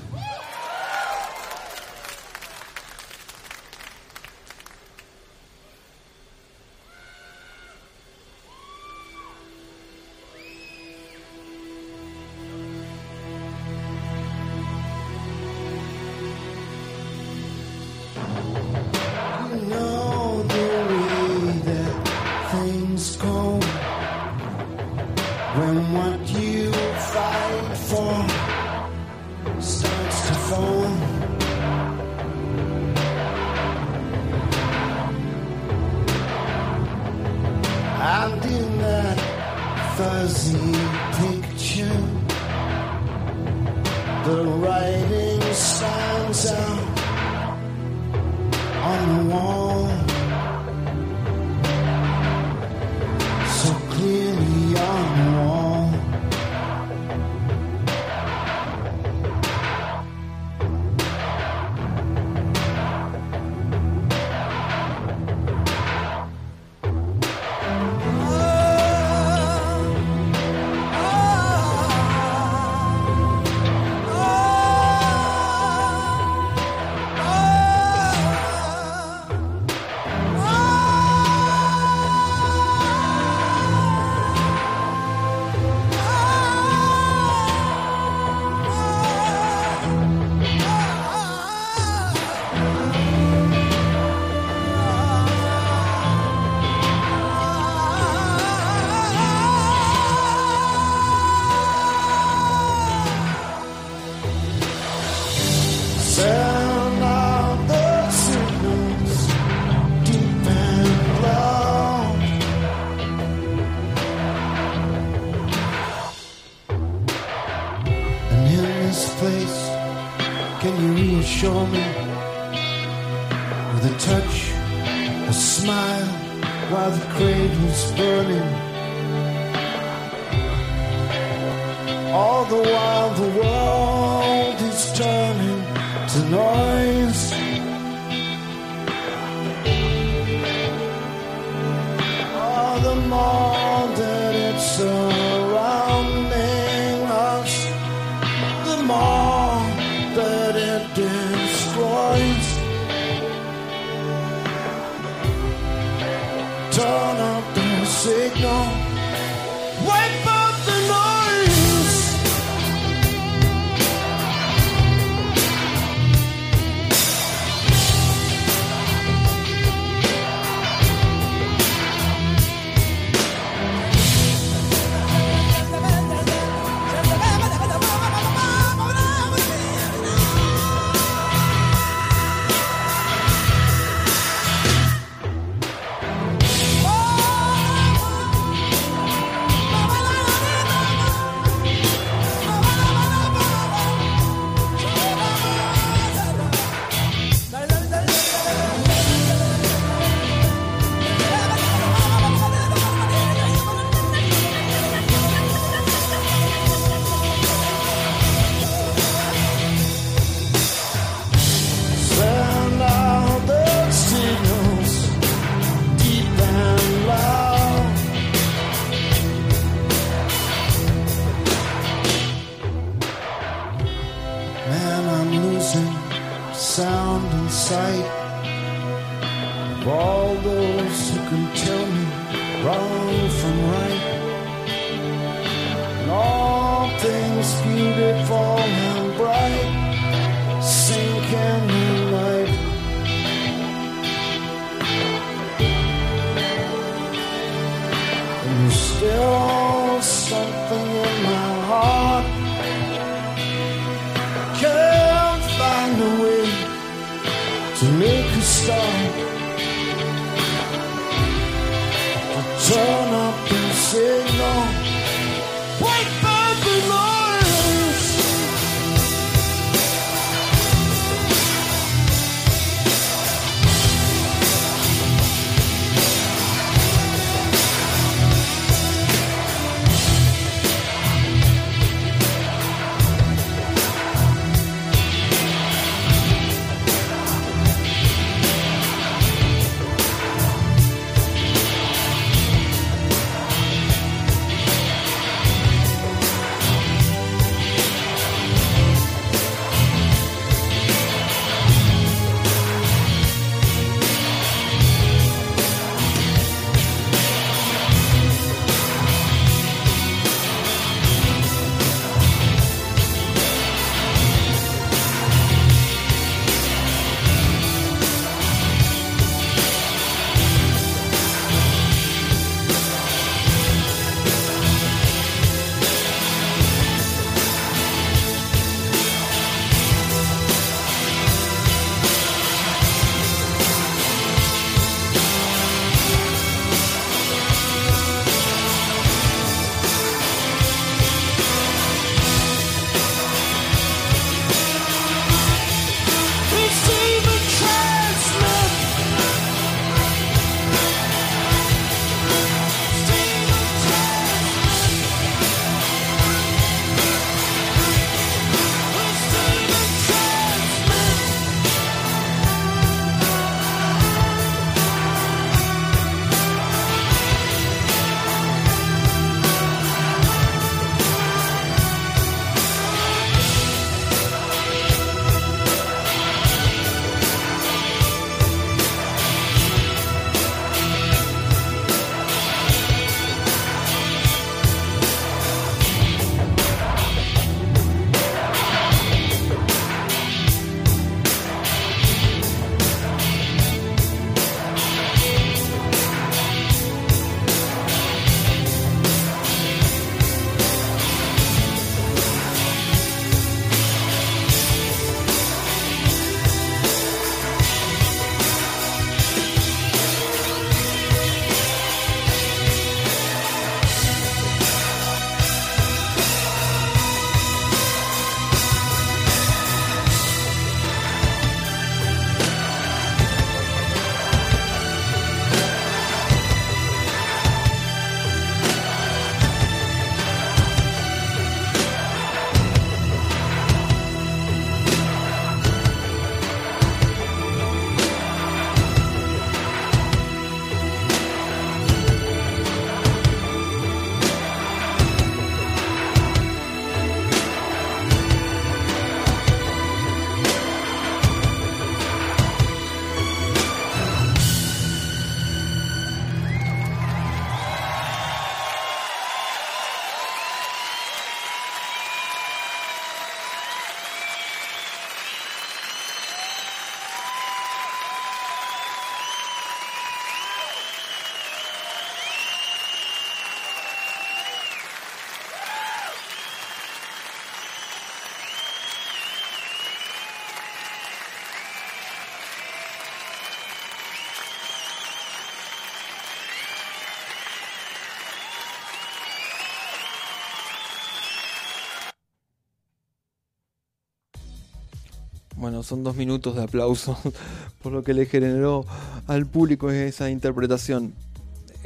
Bueno, son dos minutos de aplauso por lo que le generó al público esa interpretación.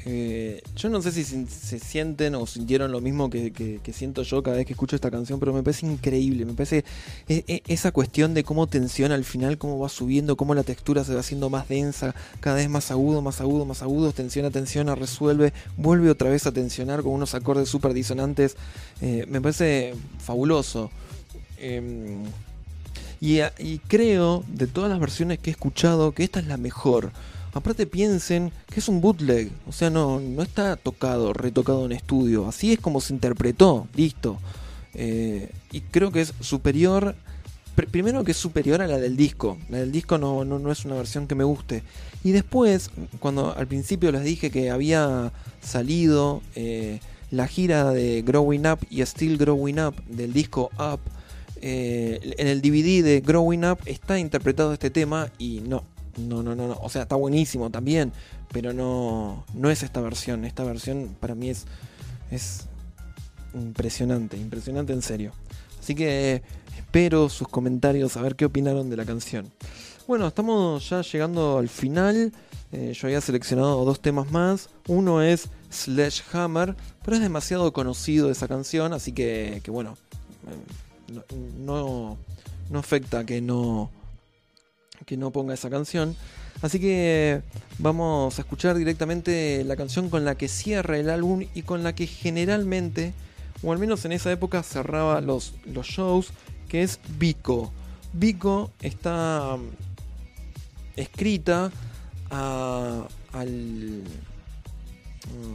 Eh, yo no sé si se, sienten o sintieron lo mismo que siento yo cada vez que escucho esta canción, pero me parece increíble. Me parece e- e- esa cuestión de cómo tensiona al final, cómo va subiendo, cómo la textura se va haciendo más densa, cada vez más agudo, más agudo, más agudo, tensiona, tensiona, resuelve, vuelve otra vez a tensionar con unos acordes súper disonantes. Eh, me parece fabuloso. Em, y, a- y creo, de todas las versiones que he escuchado, que esta es la mejor. Aparte piensen que es un bootleg, o sea, no, no está tocado, retocado en estudio, así es como se interpretó, listo. Eh, y creo que es superior, pr- primero que es superior a la del disco, la del disco no, no, no es una versión que me guste. Y después, cuando al principio les dije que había salido eh, la gira de Growing Up y Still Growing Up del disco Up, eh, en el DVD de Growing Up está interpretado este tema y no, no, no, no, no. O sea, está buenísimo también, pero no, no es esta versión. Esta versión para mí es, es impresionante, impresionante en serio. Así que espero sus comentarios a ver qué opinaron de la canción. Bueno, estamos ya llegando al final. Eh, yo había seleccionado dos temas más. Uno es Sledgehammer, pero es demasiado conocido esa canción, así que, bueno, eh, no, no, afecta que no, que no ponga esa canción. Así que vamos a escuchar directamente la canción con la que cierra el álbum y con la que generalmente, o al menos en esa época, cerraba los, los shows, que es Vico. Vico está mm, escrita a, al-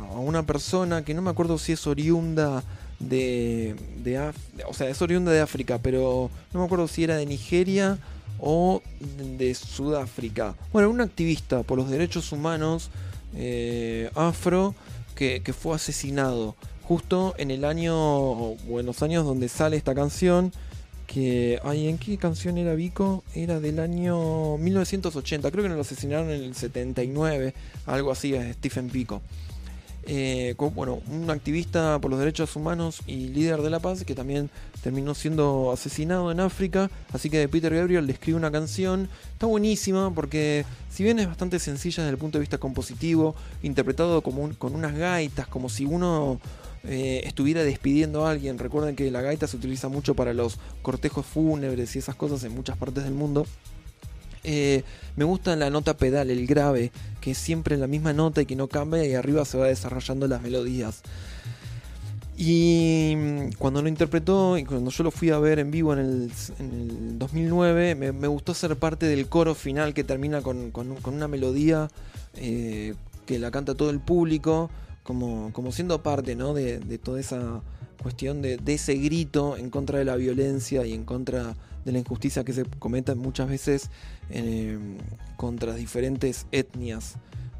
a una persona que no me acuerdo si es oriunda de, de o sea, es oriunda de África, pero no me acuerdo si era de Nigeria o de Sudáfrica. Bueno, un activista por los derechos humanos eh, afro que, que fue asesinado justo en el año o en los años donde sale esta canción. Que, ay, ¿en qué canción era Vico? Era del año 1980, creo que lo asesinaron en el 79, algo así, a Stephen Pico. Eh, bueno, un activista por los derechos humanos y líder de la paz que también terminó siendo asesinado en África. Así que Peter Gabriel le escribe una canción. Está buenísima porque, si bien es bastante sencilla desde el punto de vista compositivo, interpretado como con unas gaitas, como si uno eh, estuviera despidiendo a alguien. Recuerden que la gaita se utiliza mucho para los cortejos fúnebres y esas cosas en muchas partes del mundo. Eh, me gusta la nota pedal, el grave, que es siempre la misma nota y que no cambia y arriba se va desarrollando las melodías. Y mm, cuando lo interpretó y cuando yo lo fui a ver en vivo en el, en el 2009, me, gustó ser parte del coro final que termina con, con- una melodía eh, que la canta todo el público, como, como siendo parte ¿no? de, de toda esa cuestión de, de ese grito en contra de la violencia y en contra de la injusticia que se cometa muchas veces eh, contra diferentes etnias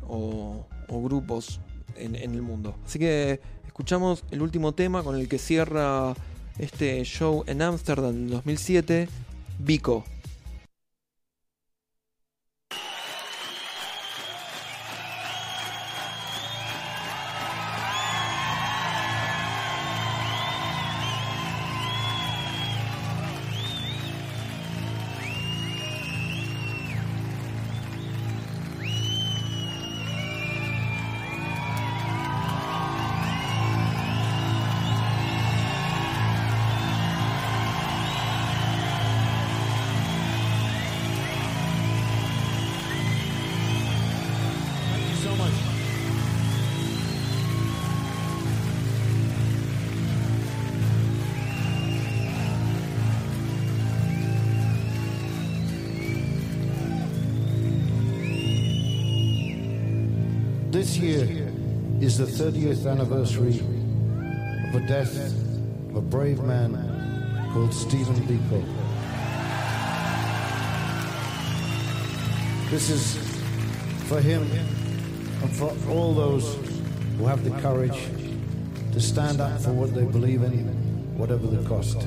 o, o grupos en, en el mundo. Así que escuchamos el último tema con el que cierra este show en Ámsterdam en 2007, Vico. Year is the 30th anniversary of the death of a brave man called Stephen Biko. This is for him and for all those who have the courage to stand up for what they believe in, whatever the cost.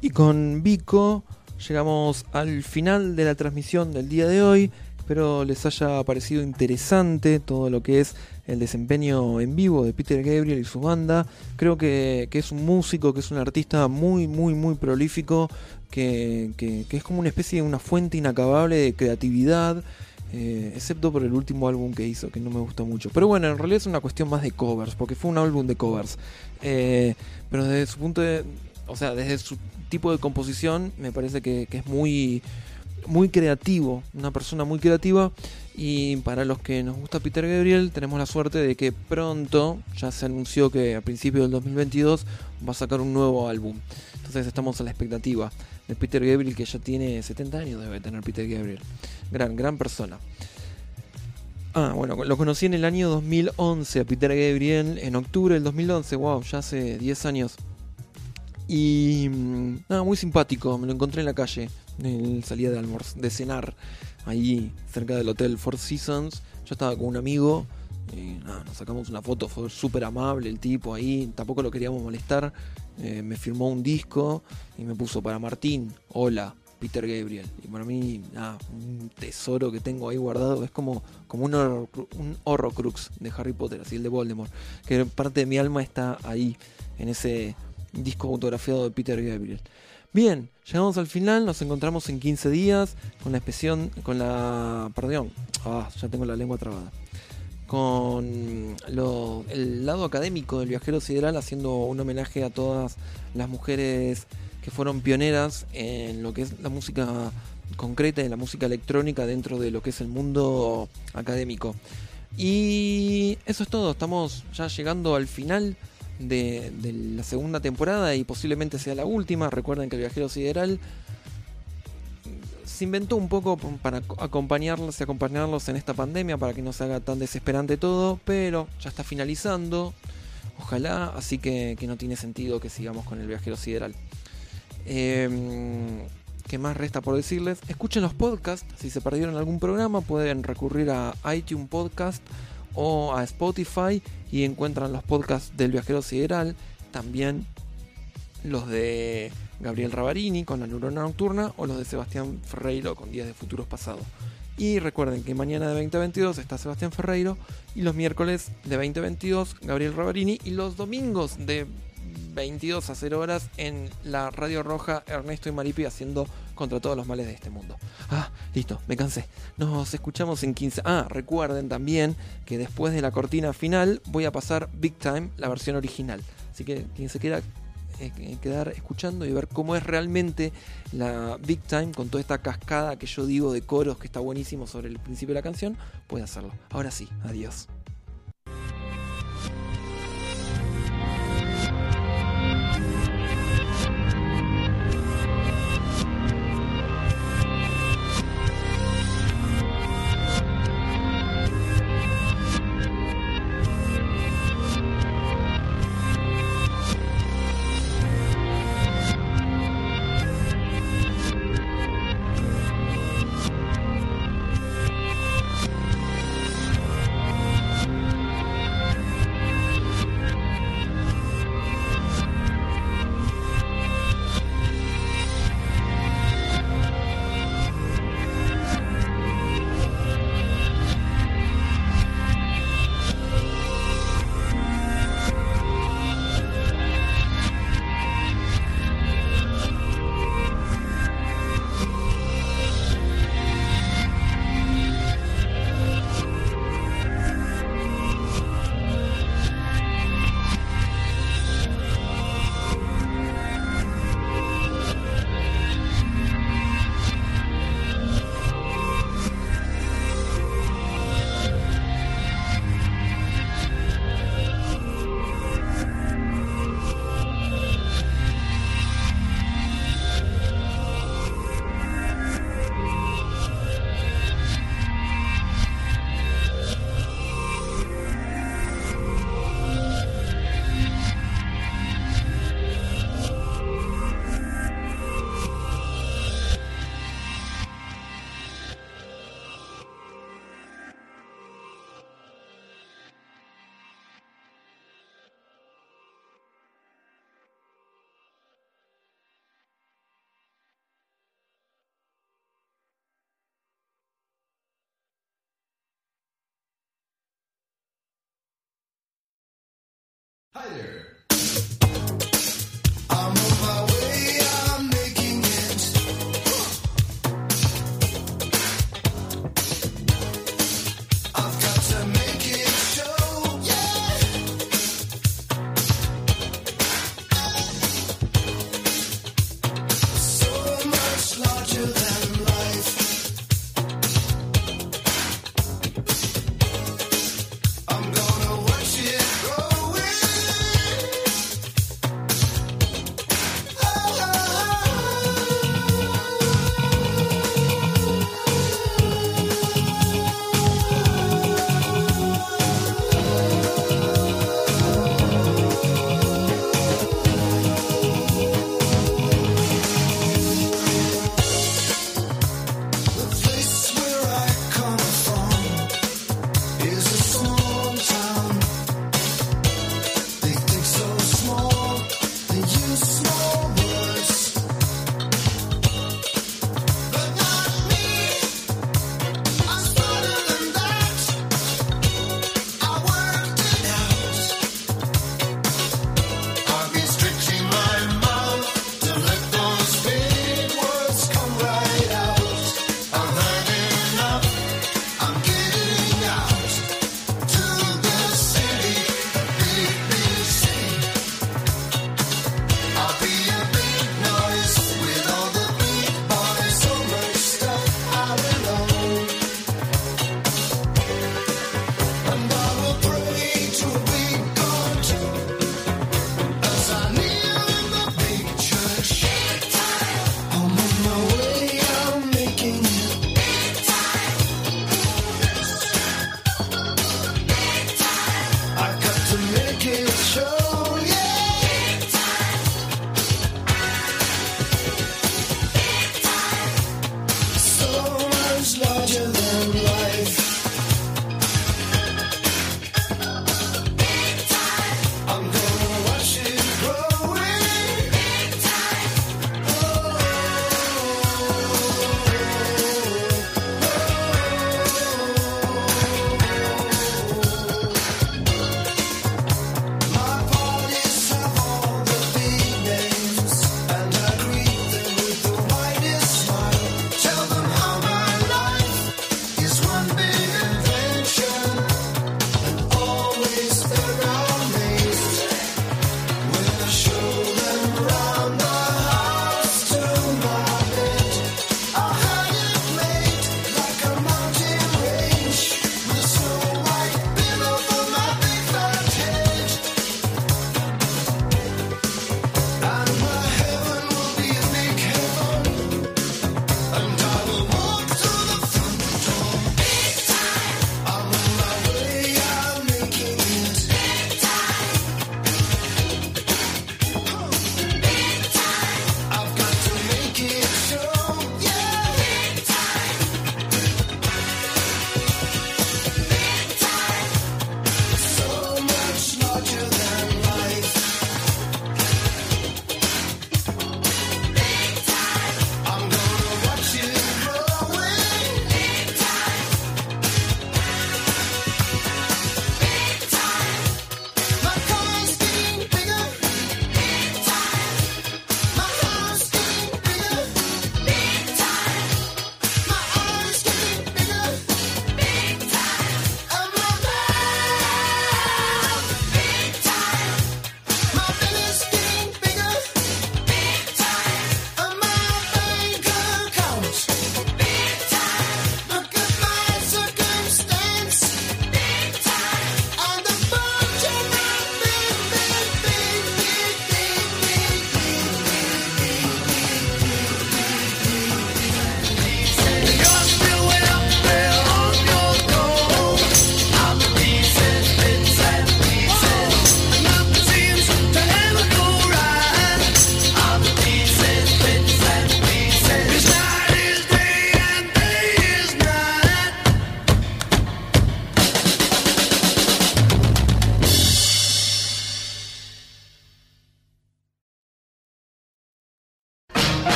Y con Vico llegamos al final de la transmisión del día de hoy. Espero les haya parecido interesante todo lo que es el desempeño en vivo de Peter Gabriel y su banda. Creo que, que es un músico, que es un artista muy, muy, muy prolífico, que, que- es como una especie de una fuente inacabable de creatividad. eh, excepto por el último álbum que hizo, que no me gustó mucho. Pero bueno, en realidad es una cuestión más de covers, porque fue un álbum de covers. Eh, pero desde su punto de. O sea, desde su tipo de composición, me parece que, es muy, muy creativo. Una persona muy creativa. Y para los que nos gusta Peter Gabriel, tenemos la suerte de que pronto, ya se anunció que a principios del 2022 va a sacar un nuevo álbum. Entonces estamos a la expectativa de Peter Gabriel, que ya tiene 70 años, debe tener Peter Gabriel. Gran, gran persona. Ah, bueno, lo conocí en el año 2011 a Peter Gabriel, en octubre del 2011, wow, ya hace 10 años. Y mm, nada, muy simpático, me lo encontré en la calle. Él salía de, almorz- de cenar ahí cerca del hotel Four Seasons. Yo estaba con un amigo y nada, nos sacamos una foto, fue súper amable el tipo ahí, tampoco lo queríamos molestar. Eh, me firmó un disco y me puso para Martín, hola, Peter Gabriel. Y para mí, nada, un tesoro que tengo ahí guardado, es como, como un, horror, un horrocrux de Harry Potter, así el de Voldemort, que parte de mi alma está ahí, en ese disco autografiado de Peter Gabriel. Bien, llegamos al final, nos encontramos en 15 días con la especial, con la, perdón, ah, ya tengo la lengua trabada, con el lado académico del viajero sideral haciendo un homenaje a todas las mujeres que fueron pioneras en lo que es la música concreta y la música electrónica dentro de lo que es el mundo académico. Y eso es todo, estamos ya llegando al final de, la segunda temporada y posiblemente sea la última. Recuerden que el viajero sideral se inventó un poco para ac- acompañarlos y acompañarlos en esta pandemia para que no se haga tan desesperante todo, pero ya está finalizando. Ojalá, así que, que no tiene sentido que sigamos con el viajero sideral. Em, ¿Qué más resta por decirles? Escuchen los podcasts. Si se perdieron algún programa, pueden recurrir a iTunes Podcast o a Spotify y encuentran los podcasts del viajero sideral. También los de Gabriel Ravarini con la neurona nocturna o los de Sebastián Ferreiro con Días de Futuros Pasados. Y recuerden que mañana de 2022 está Sebastián Ferreiro y los miércoles de 2022 Gabriel Ravarini y los domingos de 22 a 0 horas en la Radio Roja Ernesto y Maripi haciendo contra todos los males de este mundo. Ah, listo, me cansé. Nos escuchamos en 15. Ah, recuerden también que después de la cortina final voy a pasar Big Time, la versión original. Así que quien se quiera eh, quedar escuchando y ver cómo es realmente la Big Time con toda esta cascada que yo digo de coros que está buenísimo sobre el principio de la canción, puede hacerlo. Ahora sí, adiós. Hi there.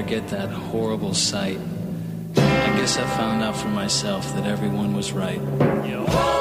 forget that horrible sight. I guess I found out for myself that everyone was right. Yo.